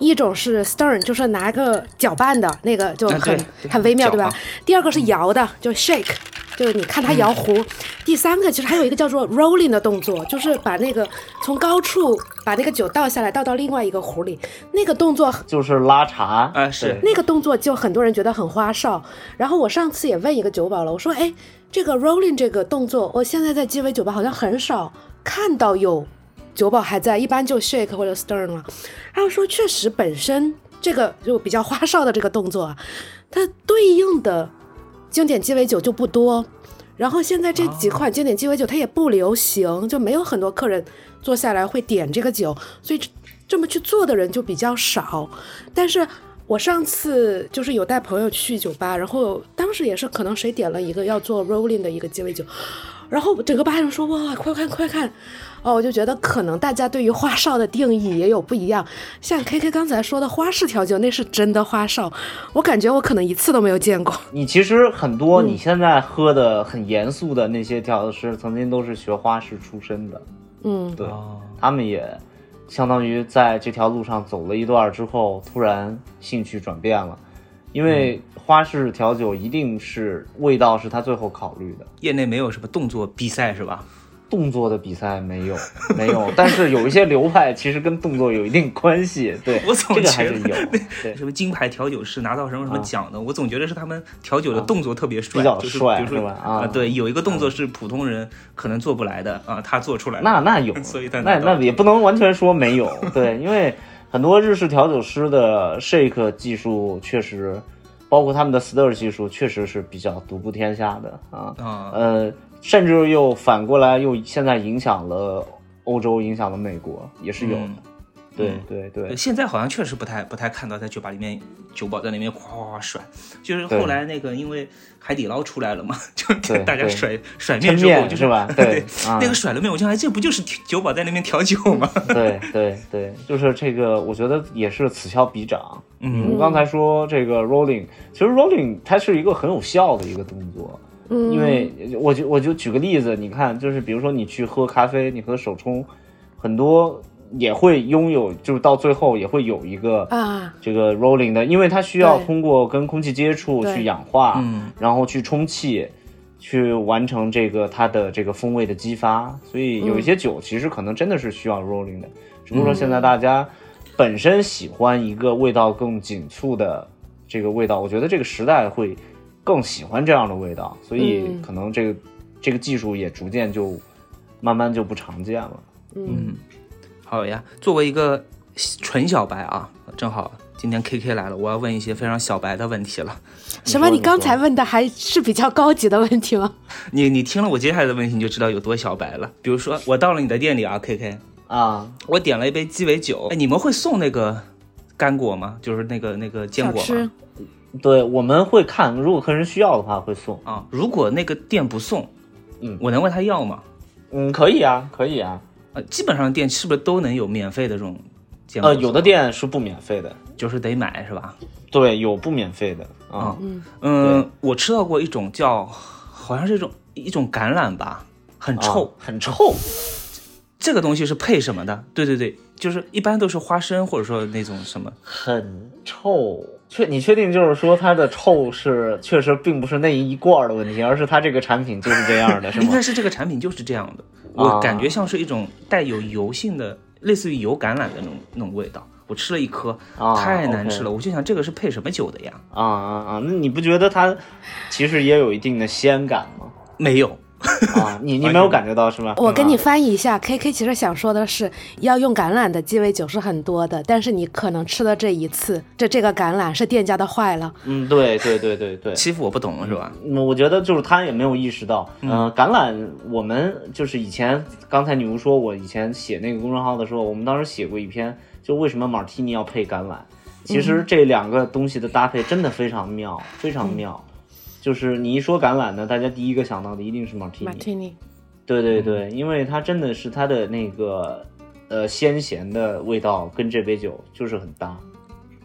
一种是 stir，就是拿个搅拌的那个就很、很微妙，对吧？第二个是摇的，就 shake，就是你看他摇壶。第三个其实还有一个叫做 rolling 的动作，就是把那个从高处把那个酒倒下来，倒到另外一个壶里，那个动作就是拉茶，啊是那个动作就很多人觉得很花哨。然后我上次也问一个酒保了，我说：“哎，这个 rolling 这个动作，我现在在鸡尾酒吧好像很少看到有酒保还在，一般就 shake 或者 stir 了。”然后说，确实本身这个就比较花哨的这个动作啊，它对应的经典鸡尾酒就不多。然后现在这几款经典鸡尾酒它也不流行，就没有很多客人坐下来会点这个酒，所以这这么去做的人就比较少。但是我上次就是有带朋友去酒吧，然后当时也是可能谁点了一个要做 rolling 的一个鸡尾酒，然后整个吧人说哇，快看快看，哦，我就觉得可能大家对于花哨的定义也有不一样。像 K K 刚才说的花式调酒，那是真的花哨，我感觉我可能一次都没有见过。你其实很嗯多你现在喝的很严肃的那些调酒师，曾经都是学花式出身的，嗯，对，哦他们也相当于在这条路上走了一段之后，突然兴趣转变了，因为花式调酒一定是味道是他最后考虑的。业内没有什么动作比赛是吧？动作的比赛没有，没有，但是有一些流派其实跟动作有一定关系。对，我总这个还是觉得有。对，什么金牌调酒师拿到什么什么啊奖的，我总觉得是他们调酒的动作特别帅，比较就是帅比如说是吧啊对，有一个动作是普通人可能做不来的啊，他做出来。那那有，所以他那那也不能完全说没有，对，因为很多日式调酒师的 shake 技术确实，包括他们的 stir 技术，确实是比较独步天下的啊。啊，呃，甚至又反过来又现在影响了欧洲，影响了美国，也是有的。嗯。对对对。对，现在好像确实不太不太看到在酒吧里面酒保在那边哗哗哗甩，就是后来那个因为海底捞出来了嘛，就大家甩甩面之后就是吧？对，啊。那个甩了面，我就想，哎，这不就是酒保在那边调酒吗？对对对，就是这个，我觉得也是此消彼长。嗯。我刚才说这个 rolling，其实 rolling 它是一个很有效的一个动作，嗯，因为我就我就举个例子，你看，就是比如说你去喝咖啡，你喝手冲，很多也会拥有，就是到最后也会有一个啊，这个 rolling 的，因为它需要通过跟空气接触去氧化，嗯。然后去充气，去完成这个它的这个风味的激发。所以有一些酒其实可能真的是需要 rolling 的，只不过说现在大家本身喜欢一个味道更紧促的这个味道，我觉得这个时代会更喜欢这样的味道，所以嗯可能这个这个技术也逐渐就慢慢就不常见了。嗯好呀，作为一个纯小白啊，正好今天 K K 来了，我要问一些非常小白的问题了。什么？你刚才问的还是比较高级的问题吗？你你听了我接下来的问题，你就知道有多小白了。比如说，我到了你的店里啊，K K，啊，我点了一杯鸡尾酒，哎，你们会送那个干果吗？就是那个那个坚果吗？对，我们会看，如果客人需要的话会送。啊，如果那个店不送，嗯我能问他要吗？嗯，可以啊，可以啊。呃，基本上店是不是都能有免费的这种坚果呃，有的店是不免费的，就是得买是吧？对，有不免费的啊。嗯嗯，我吃到过一种叫，好像是一种一种橄榄吧，很臭。啊很臭。这个东西是配什么的？对对对，就是一般都是花生或者说那种什么。很臭。确，你确定就是说它的臭是确实并不是那一罐儿的问题，而是它这个产品就是这样的，是吗 应该？是这个产品就是这样的，啊我感觉像是一种带有油性的，类似于油橄榄的那种那种味道。我吃了一颗，啊太难吃了，我就想这个是配什么酒的呀？啊啊啊！那你不觉得它其实也有一定的鲜感吗？没有，啊，你你没有感觉到是吗？我跟你啊翻译一下，K K 其实想说的是，要用橄榄的鸡尾酒是很多的，但是你可能吃的这一次，这这个橄榄是店家的坏了。嗯，对对对对对。欺负我不懂是吧？嗯，我觉得就是他也没有意识到，嗯、橄榄我们就是以前刚才女巫说，我以前写那个公众号的时候，我们当时写过一篇，就为什么马提尼要配橄榄。其实这两个东西的搭配真的非常妙，非常妙。就是你一说橄榄呢，大家第一个想到的一定是马提尼。Martini，对对对，因为它真的是它的那个呃鲜咸的味道跟这杯酒就是很搭。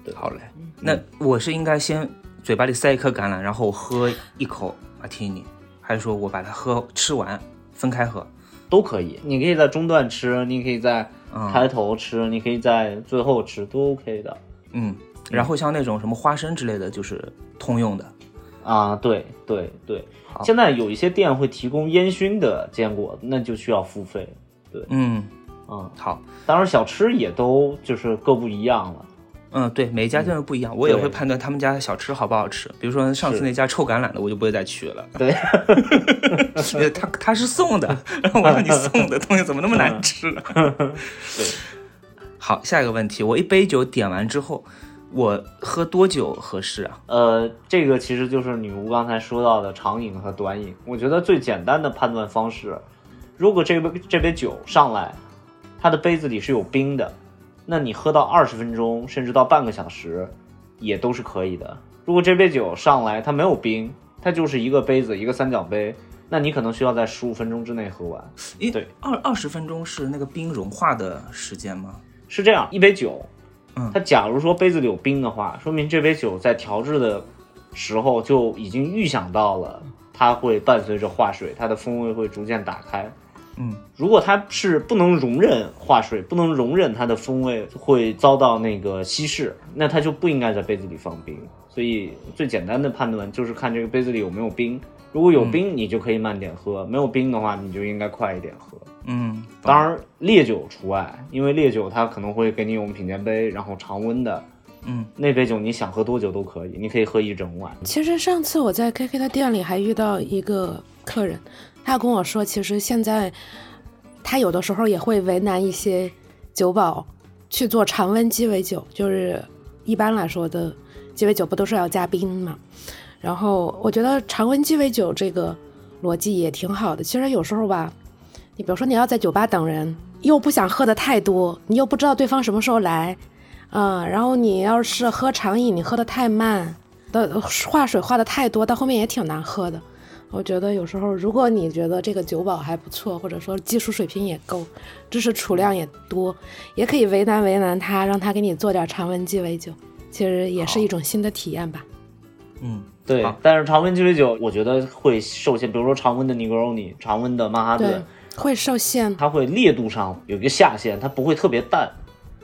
对好嘞，那我是应该先嘴巴里塞一颗橄榄，然后喝一口马提尼，还是说我把它喝吃完分开喝？都可以，你可以在中段吃，你可以在嗯开头吃，你可以在最后吃，都 OK 的。嗯，然后像那种什么花生之类的，就是通用的。啊，对对对，现在有一些店会提供烟熏的坚果，那就需要付费。对嗯，嗯、好，当然小吃也都就是各不一样了。嗯，对，每一家店都不一样，我也会判断他们家的小吃好不好吃。比如说上次那家臭橄榄的，我就不会再去了。对，他他是送的，我说你送的东西怎么那么难吃呢？对，好，下一个问题，我一杯酒点完之后，我喝多久合适啊？呃，这个其实就是女巫刚才说到的长饮和短饮。我觉得最简单的判断方式，如果这杯这杯酒上来，它的杯子里是有冰的，那你喝到二十分钟甚至到半个小时，也都是可以的。如果这杯酒上来它没有冰，它就是一个杯子一个三角杯，那你可能需要在十五分钟之内喝完。诶对，二二十分钟是那个冰融化的时间吗？是这样，一杯酒，它假如说杯子里有冰的话，说明这杯酒在调制的时候就已经预想到了它会伴随着化水，它的风味会逐渐打开。嗯，如果它是不能容忍化水，不能容忍它的风味会遭到那个稀释，那它就不应该在杯子里放冰。所以最简单的判断就是看这个杯子里有没有冰。如果有冰，你就可以慢点喝；没有冰的话，你就应该快一点喝。嗯，当然，烈酒除外，因为烈酒它可能会给你用品鉴杯，然后常温的。嗯，那杯酒你想喝多久都可以，你可以喝一整晚。其实上次我在 KK 的店里还遇到一个客人，他跟我说，其实现在他有的时候也会为难一些酒保去做常温鸡尾酒，就是一般来说的鸡尾酒不都是要加冰嘛？然后我觉得常温鸡尾酒这个逻辑也挺好的。其实有时候吧，你比如说你要在酒吧等人，又不想喝的太多，你又不知道对方什么时候来，嗯，然后你要是喝长饮，你喝的太慢，的化水化的太多，到后面也挺难喝的。我觉得有时候，如果你觉得这个酒保还不错，或者说技术水平也够，知识储量也多，也可以为难为难他，让他给你做点常温鸡尾酒，其实也是一种新的体验吧。嗯，对，但是常温鸡尾酒我觉得会受限，比如说常温的尼格罗尼、常温的曼哈顿，，会受限。它会烈度上有一个下限，它不会特别淡。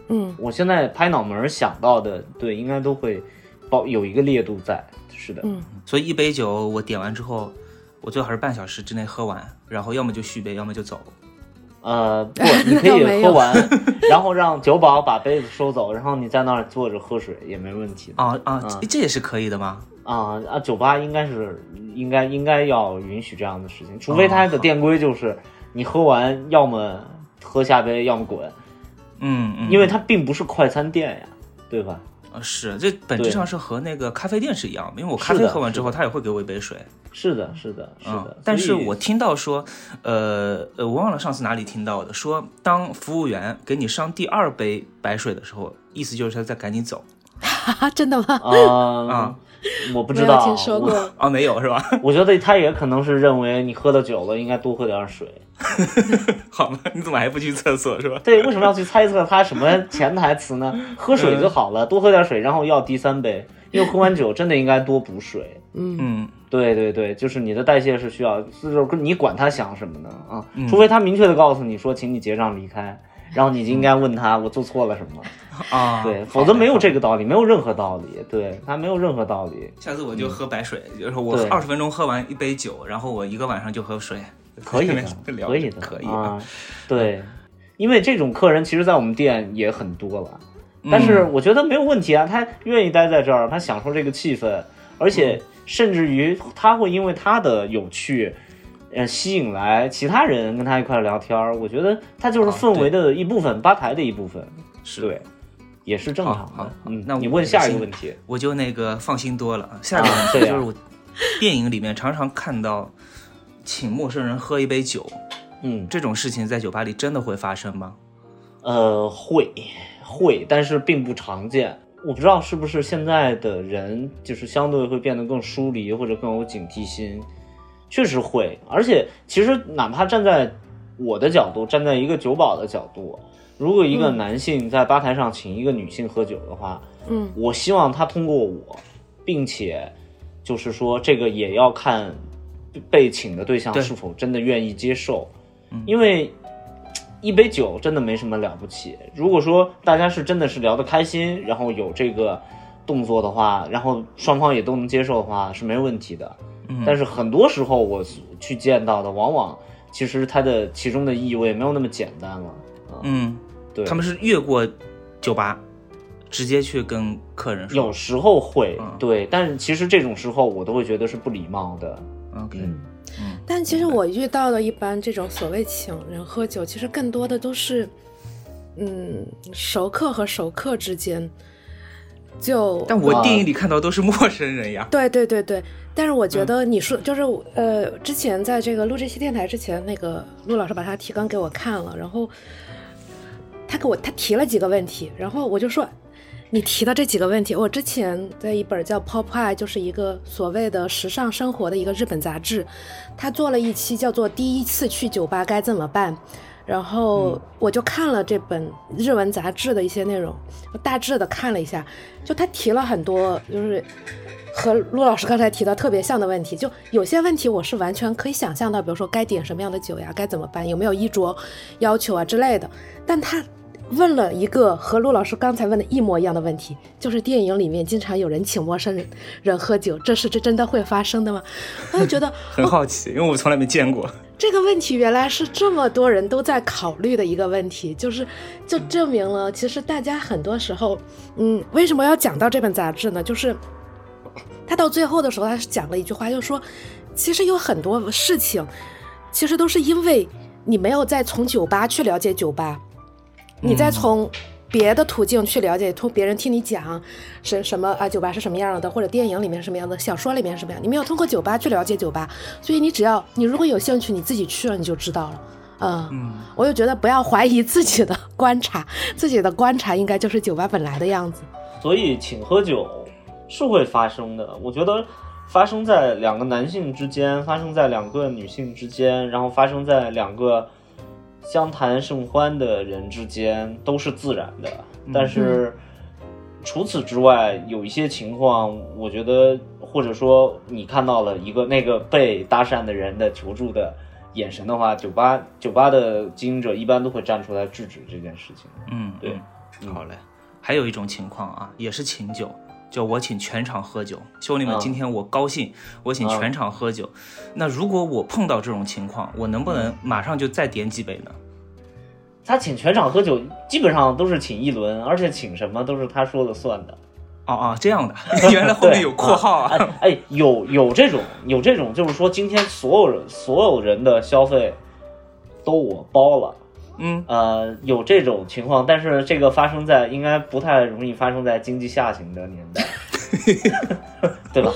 嗯，我现在拍脑门儿想到的，对，应该都会包有一个烈度在。是的，嗯所以一杯酒我点完之后，我最好是半小时之内喝完，然后要么就续杯，要么就走。呃，不，你可以 喝完，然后让酒保把杯子收走，然后你在那儿坐着喝水也没问题。啊啊，嗯这这也是可以的吗？啊啊，酒吧应该是应该应该要允许这样的事情，除非它的店规就是你喝完要么喝下杯，要么滚，嗯嗯，因为它并不是快餐店呀，对吧？呃是这本质上是和那个咖啡店是一样的，因为我咖啡喝完之后，他也会给我一杯水。是的，是的，是嗯的。，但是我听到说，呃呃，我忘了上次哪里听到的，说当服务员给你上第二杯白水的时候，意思就是他在赶紧走哈哈，真的吗？啊啊，我不知道，听说过。啊，没有是吧？我觉得他也可能是认为你喝的酒了，应该多喝点水。好吧，你怎么还不去厕所是吧？对，为什么要去猜测他什么潜台词呢？喝水就好了，多喝点水，然后要第三杯，因为喝完酒真的应该多补水。嗯对对对，就是你的代谢是需要，就是你管他想什么呢啊？嗯除非他明确的告诉你说，请你结账离开，然后你就应该问他我做错了什么。啊，对，否则没有这个道理，没有任何道理。对他没有任何道理。下次我就喝白水，就是我二十分钟喝完一杯酒，然后我一个晚上就喝水，可以的，可以的，可以啊。对，因为这种客人其实，在我们店也很多了，但是我觉得没有问题啊，他愿意待在这儿，他享受这个气氛，而且甚至于他会因为他的有趣。呃，吸引来其他人跟他一块聊天儿，我觉得他就是啊氛围的一部分，吧台的一部分，是。对，也是正常的。嗯，那你问下一个问题，我就那个放心多了。下一个啊问题就是我电影里面常常看到请陌生人喝一杯酒嗯，这种事情，在酒吧里真的会发生吗？呃，会会，但是并不常见。我不知道是不是现在的人就是相对会变得更疏离或者更有警惕心，确实会。而且其实哪怕站在我的角度，站在一个酒保的角度，如果一个嗯男性在吧台上请一个女性喝酒的话，嗯我希望他通过我，并且就是说这个也要看被请的对象是否真的愿意接受，因为一杯酒真的没什么了不起。如果说大家是真的是聊得开心，然后有这个动作的话，然后双方也都能接受的话，是没问题的。嗯但是很多时候我去见到的，往往其实它的其中的意味没有那么简单了。啊嗯，对，他们是越过酒吧，直接去跟客人说。有时候会嗯对，但是其实这种时候我都会觉得是不礼貌的。OK，嗯但其实我遇到的一般这种所谓请人喝酒，其实更多的都是，嗯，熟客和熟客之间，就但我啊电影里看到都是陌生人呀。对对对对，但是我觉得你说、就是呃，之前在这个录这期电台之前，那个陆老师把他提纲给我看了，然后他给我他提了几个问题，然后我就说。你提到这几个问题，我之前在一本叫《Pop Eye》，就是一个所谓的时尚生活的一个日本杂志，他做了一期叫做《第一次去酒吧该怎么办》，然后我就看了这本日文杂志的一些内容，我大致的看了一下，就他提了很多，就是和陆老师刚才提到特别像的问题，就有些问题我是完全可以想象到，比如说该点什么样的酒呀，该怎么办，有没有衣着要求啊之类的。但他问了一个和陆老师刚才问的一模一样的问题，就是电影里面经常有人请陌生人人喝酒，这是这真的会发生的吗？我就觉得很好奇，因为我从来没见过。这个问题原来是这么多人都在考虑的一个问题，就是就证明了其实大家很多时候，嗯，为什么要讲到这本杂志呢？就是他到最后的时候，他是讲了一句话，就是说，其实有很多事情，其实都是因为你没有再从酒吧去了解酒吧，你再从别的途径去了解，从别人听你讲什什么啊，酒吧是什么样的，或者电影里面是什么样的，小说里面什么样，你没有通过酒吧去了解酒吧，所以你只要你如果有兴趣，你自己去了你就知道了。嗯，嗯，我就觉得不要怀疑自己的观察，自己的观察应该就是酒吧本来的样子。所以请喝酒是会发生的。我觉得发生在两个男性之间，发生在两个女性之间，然后发生在两个相谈甚欢的人之间，都是自然的。但是除此之外，有一些情况，我觉得或者说你看到了一个那个被搭讪的人的求助的。眼神的话，酒吧酒吧的经营者一般都会站出来制止这件事情。嗯，对嗯，好嘞。还有一种情况啊，也是请酒，就我请全场喝酒，兄弟们，啊今天我高兴，我请全场喝酒。那如果我碰到这种情况，我能不能马上就再点几杯呢？他请全场喝酒，基本上都是请一轮，而且请什么都是他说了算的。哦哦，这样的，原来后面有括号啊。哎哎，有有这种有这种，就是说今天所有人所有人的消费都我包了。嗯，呃，有这种情况，但是这个发生在应该不太容易发生在经济下行的年代，对吧？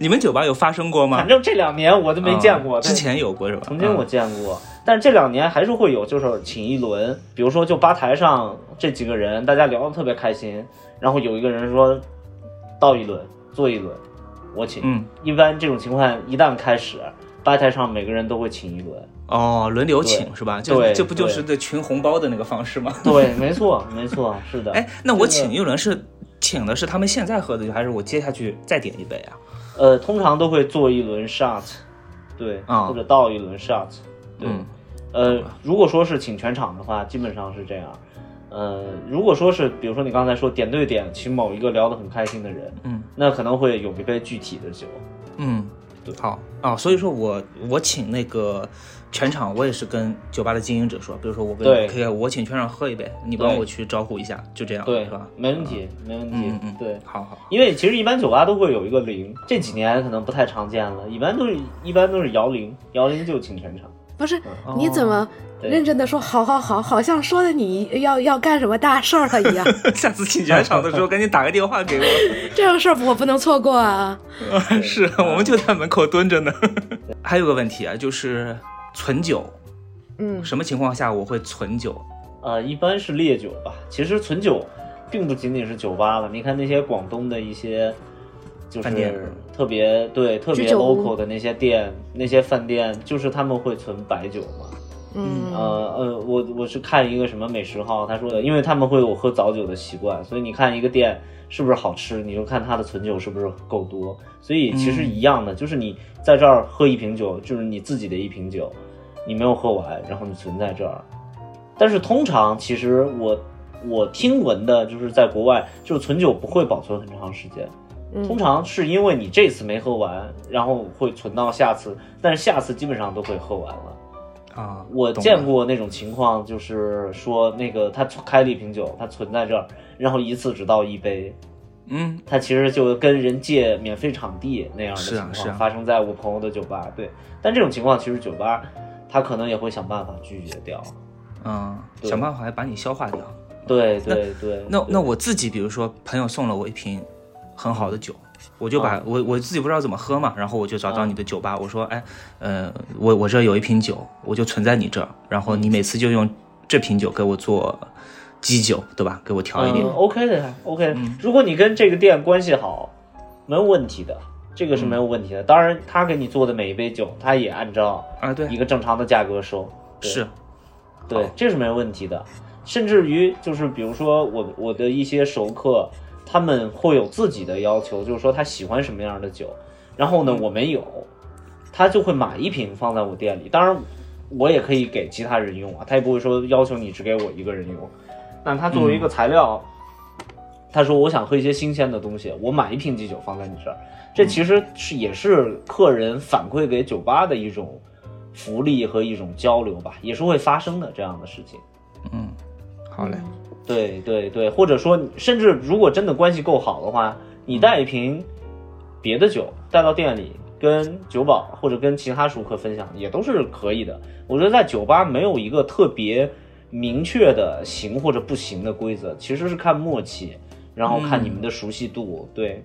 你们酒吧有发生过吗反？正这两年我都没见过。啊之前有过是吧？曾经我嗯见过，但是这两年还是会有，就是请一轮，比如说就吧台上这几个人，大家聊得特别开心，然后有一个人说倒一轮，坐一轮，我请。嗯，一般这种情况一旦开始，吧台上每个人都会请一轮。哦，轮流请是吧？这对这不就是这群红包的那个方式吗？对，没错，没错，是的。哎，那我请一轮是请的是他们现在喝的酒，还是我接下去再点一杯啊？呃，通常都会做一轮 shot，对，啊或者倒一轮 shot，对。嗯呃，如果说是请全场的话，基本上是这样。呃，如果说是，比如说你刚才说点对点请某一个聊得很开心的人，嗯那可能会有一杯具体的酒。嗯，对好啊，所以说我我请那个全场，我也是跟酒吧的经营者说，比如说我跟对 K K，我请全场喝一杯，你帮我去招呼一下，就这样，对是吧？，没问题，没问题。嗯嗯，对，好好，因为其实一般酒吧都会有一个零，这几年可能不太常见了，一般都是一般都是摇铃，摇铃就请全场。不是，你怎么认真的说好好好，好像说的你要要干什么大事儿了一样？下次请全场的时候赶紧打个电话给我。这种事儿我不能错过啊！是我们就在门口蹲着呢。还有个问题啊，就是存酒，嗯，什么情况下我会存酒？呃，一般是烈酒吧。其实存酒并不仅仅是酒吧了，你看那些广东的一些，就是特别对特别 local 的那些店、那些饭店，就是他们会存白酒嘛。嗯呃呃，我我是看一个什么美食号，他说的，因为他们会有喝早酒的习惯，所以你看一个店是不是好吃，你就看它的存酒是不是够多。所以其实一样的，就是你在这儿喝一瓶酒，就是你自己的一瓶酒，你没有喝完，然后你存在这儿。但是通常其实我我听闻的就是在国外，就是存酒不会保存很长时间。嗯通常是因为你这次没喝完，然后会存到下次，但是下次基本上都会喝完了。啊，我见过那种情况，就是说那个他开了一瓶酒，他存在这儿，然后一次只倒一杯，嗯，他其实就跟人借免费场地那样的情况、啊啊发生在我朋友的酒吧。对，但这种情况其实酒吧他可能也会想办法拒绝掉。嗯，想办法来把你消化掉。对对对，对那那我自己，比如说朋友送了我一瓶很好的酒，我就把、啊我我自己不知道怎么喝嘛，然后我就找到啊你的酒吧，我说，哎，呃，我我这有一瓶酒，我就存在你这儿，然后你每次就用这瓶酒给我做基酒，对吧？给我调一点。嗯、OK 的呀，OK 如果你跟这个店关系好，没有问题的，这个是嗯没有问题的。当然，他给你做的每一杯酒，他也按照啊，对一，个正常的价格收。对是，对，这是没有问题的。甚至于就是比如说我我的一些熟客，他们会有自己的要求，就是说他喜欢什么样的酒，然后呢我没有，他就会买一瓶放在我店里。当然，我也可以给其他人用啊，他也不会说要求你只给我一个人用。但他作为一个材料，他说我想喝一些新鲜的东西，我买一瓶基酒放在你这儿，这其实是也是客人反馈给酒吧的一种福利和一种交流吧，也是会发生的这样的事情。嗯，好嘞，对对对，或者说，甚至如果真的关系够好的话，你带一瓶别的酒带到店里，跟酒保或者跟其他熟客分享，也都是可以的。我觉得在酒吧没有一个特别明确的行或者不行的规则，其实是看默契，然后看你们的熟悉度。对，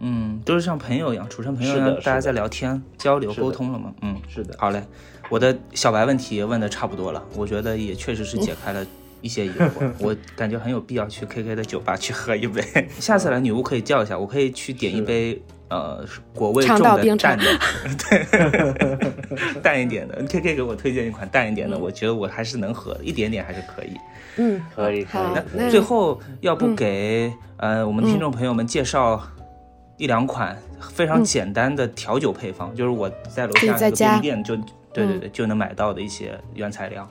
嗯，都是像朋友一样，处成朋友一样，是的大家在聊天、交流、沟通了嘛。嗯，是的。好嘞，我的小白问题问的差不多了，我觉得也确实是解开了一些疑惑，我感觉很有必要去 KK 的酒吧去喝一杯。下次来女巫可以叫一下，我可以去点一杯呃果味重的淡的，对，淡一点的。KK 给我推荐一款淡一点的，我觉得我还是能喝的，一点点还是可以。嗯，可以可以好。那那最后要不给、呃我们听众朋友们介绍一两款非常简单的调酒配方，就是我在楼下那个便利店就对对对、就能买到的一些原材料。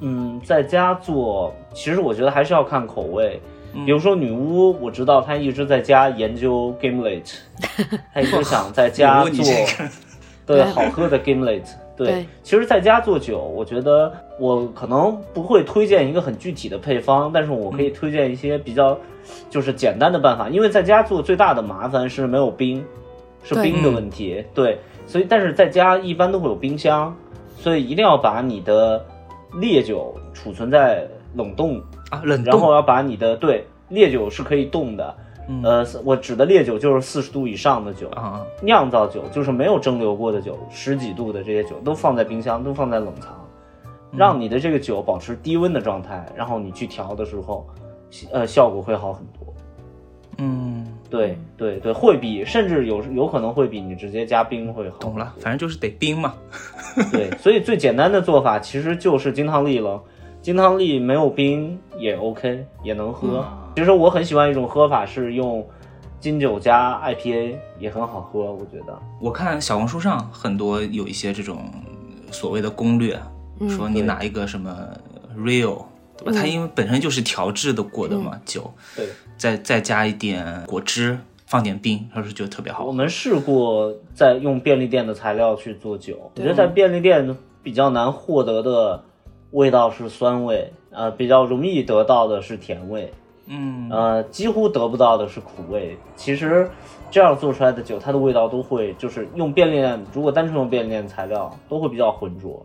嗯，在家做，其实我觉得还是要看口味。比如说女巫，我知道她一直在家研究 Gimlet，她一直想在家做对好喝的 Gimlet。对，对其实在家做酒，我觉得我可能不会推荐一个很具体的配方，但是我可以推荐一些比较就是简单的办法，因为在家做最大的麻烦是没有冰，是冰的问题。对，所以但是在家一般都会有冰箱，所以一定要把你的烈酒储存在冷冻啊，冷然后要把你的对烈酒是可以冻的，嗯。呃，我指的烈酒就是四十度以上的酒，啊，酿造酒就是没有蒸馏过的酒，十几度的这些酒都放在冰箱，都放在冷藏，嗯。让你的这个酒保持低温的状态，然后你去调的时候，呃，效果会好很多。嗯，对对对，会比甚至有有可能会比你直接加冰会好。懂了，反正就是得冰嘛。对，所以最简单的做法其实就是金汤力了。金汤力没有冰也 OK，也能喝。其实我很喜欢一种喝法是用金酒加 IPA，也很好喝，我觉得。我看小红书上很多有一些这种所谓的攻略，说你对拿一个什么 real，对吧？它因为本身就是调制的过的嘛，酒，对，再再加一点果汁，放点冰，是不是就特别好我。们试过在用便利店的材料去做酒，我觉得在便利店比较难获得的味道是酸味，呃，比较容易得到的是甜味，嗯，呃，几乎得不到的是苦味。其实这样做出来的酒，它的味道都会就是用便利店，如果单纯用便利店材料，都会比较浑浊。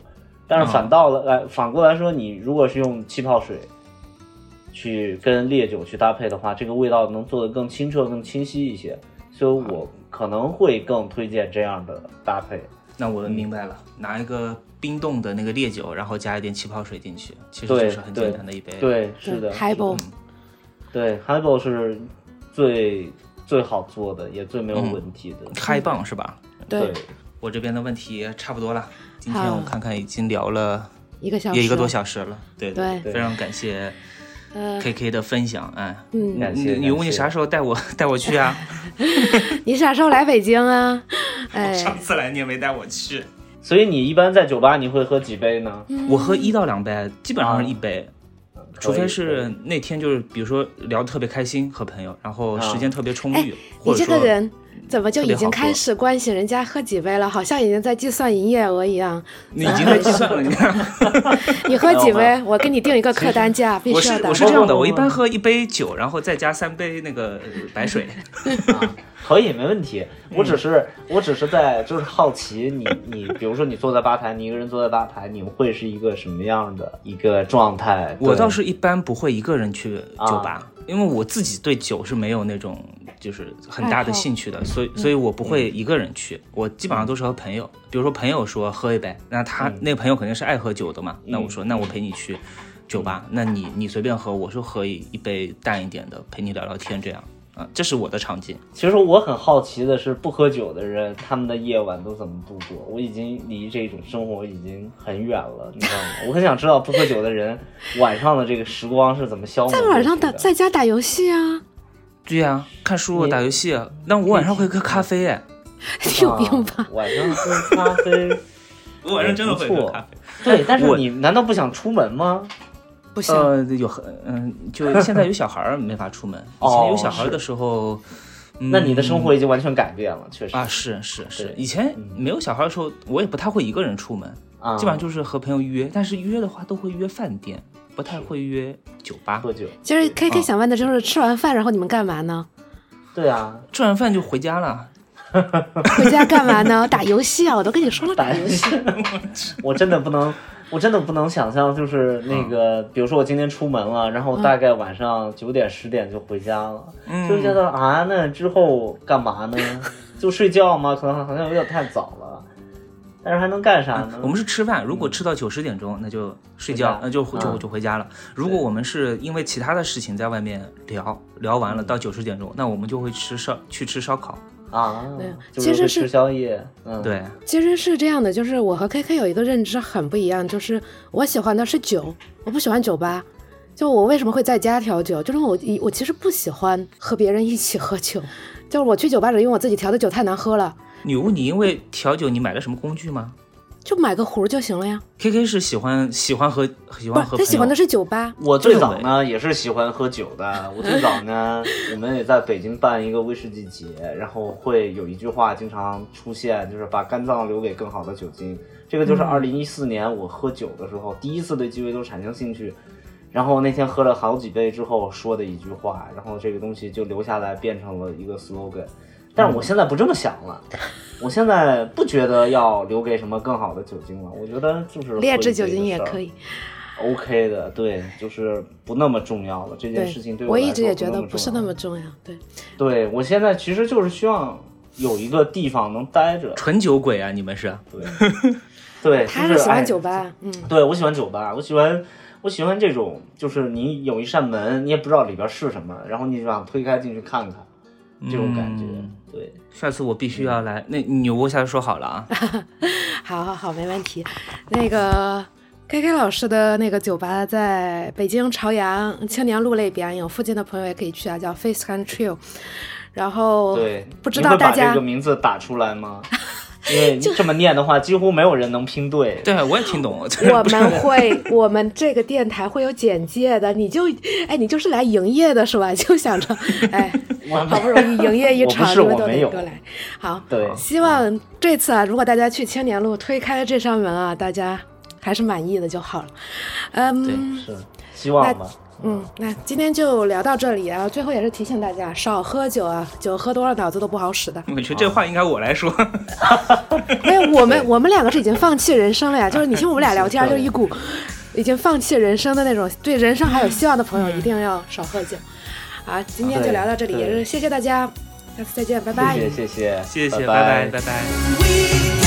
但是反倒了来、反过来说，你如果是用气泡水去跟烈酒去搭配的话，这个味道能做得更清澈、更清晰一些。所以我可能会更推荐这样的搭配。那我明白了，拿一个冰冻的那个烈酒，然后加一点气泡水进去，其实对就是很简单的一杯。，对，是的，海宝对 h i b a l 是最最好做的，也最没有嗯问题的。开棒是吧？对，我这边的问题差不多了。今天我看看已经聊了一个小时，也一个多小时了，对对非常感谢呃，KK 的分享，哎，嗯，感谢女巫，你啥时候带我带我去啊？你啥时候来北京啊？哎，上次来你也没带我去。所以你一般在酒吧你会喝几杯呢？我喝一到两杯，基本上是一杯，除非是那天就是比如说聊得特别开心和朋友，然后时间特别充哎裕，或者说这个人怎么就已经开始关心人家喝几杯了？好像已经在计算营业额一样。你已经在计算了，你看。你喝几杯？我给你定一个客单价，必须要达到。我是这样的，我一般喝一杯酒，然后再加三杯那个白水。可以，没问题。我只是我只是在就是好奇你你，比如说你坐在吧台，你一个人坐在吧台，你会是一个什么样的一个状态？我倒是一般不会一个人去酒吧，因为我自己对酒是没有那种就是很大的兴趣的，所以所以我不会一个人去，我基本上都是和朋友，比如说朋友说喝一杯，那他、那个朋友肯定是爱喝酒的嘛，那我说那我陪你去酒吧，那你你随便喝，我说喝一一杯淡一点的，陪你聊聊天这样。啊，这是我的场景。其实我很好奇的是，不喝酒的人他们的夜晚都怎么度过？我已经离这种生活已经很远了，你知道吗？我很想知道不喝酒的人晚上的这个时光是怎么消磨的。晚上打在家打游戏啊，对呀、看书、打游戏，那我晚上会喝咖啡哎，你 有病吧？啊晚上喝咖啡，我晚上真的会喝咖啡。对，但是你难道不想出门吗？不行，呃，有很嗯，就现在有小孩儿没法出门，以哦前有小孩儿的时候，嗯那你的生活已经完全改变了，确实啊，是是是，以前没有小孩的时候，我也不太会一个人出门，啊，基本上就是和朋友约，但是约的话都会约饭店，不太会约酒吧喝。酒。其实 K K 啊想问的就是吃完饭然后你们干嘛呢？对啊，吃完饭就回家了，回家干嘛呢？打游戏啊！我都跟你说了，打游戏。我真的不能，我真的不能想象，就是那个，比如说我今天出门了，然后大概晚上九点十点就回家了，嗯就觉得啊，那之后干嘛呢？就睡觉吗？可能好像有点太早了。但是还能干啥呢？我们是吃饭，如果吃到九十点钟，那就睡觉那就就嗯就回家了。如果我们是因为其他的事情在外面聊聊完嗯了，到九十点钟，那我们就会吃烧去吃烧烤。啊对，其实是吃宵夜，嗯，对，其实是这样的，就是我和 KK 有一个认知很不一样，就是我喜欢的是酒，我不喜欢酒吧。就我为什么会在家调酒，就是我我其实不喜欢和别人一起喝酒，就是我去酒吧只因为我自己调的酒太难喝了，女巫，你因为调酒你买了什么工具吗就买个壶就行了呀。？K K 是喜欢喜欢喝喜，欢喝他喜欢的是酒吧。我最早呢也是喜欢喝酒的。我最早呢，我们也在北京办一个威士忌节，然后会有一句话经常出现，就是把肝脏留给更好的酒精。这个就是二零一四年我喝酒的时候，第一次对鸡尾酒产生兴趣。然后那天喝了好几杯之后说的一句话，然后这个东西就留下来变成了一个 slogan。但是我现在不这么想了，我现在不觉得要留给什么更好的酒精了，我觉得就是劣质酒精也可以，OK 的，对，就是不那么重要了。这件事情对我来说一直也觉得不不是那么重要。对，对我现在其实就是希望有一个地方能待着。纯酒鬼啊，你们是？对，对，他就是哎喜欢酒吧，嗯，对我喜欢酒吧，我喜欢我喜欢这种，就是你有一扇门，你也不知道里边是什么，然后你就想推开进去看看，这种感觉。嗯对，下次我必须要来。那你我下次说好了啊。好好好，没问题。那个 K K 老师的那个酒吧在北京朝阳青年路那边，有附近的朋友也可以去啊，叫 Face Control。然后对，不知道大家这个名字打出来吗？因为你这么念的话，几乎没有人能拼对。对，我也听懂。我们会，我们这个电台会有简介的，你就，哎，你就是来营业的是吧？就想着，哎，好不容易营业一场，你们都我没有得过来。好，对希望这次啊，如果大家去青年路推开这扇门啊，大家还是满意的就好了。嗯，是希望吧。嗯，那今天就聊到这里啊。最后也是提醒大家，少喝酒啊，酒喝多了脑子都不好使的。我觉得这话应该我来说。没有，我们 我们两个是已经放弃人生了呀。就是你听我们俩聊天，就是一股已经放弃人生的那种，对人生还有希望的朋友，一定要少喝酒。啊，今天就聊到这里，也是谢谢大家，下次再见，拜拜。谢谢谢谢谢谢，拜拜拜，拜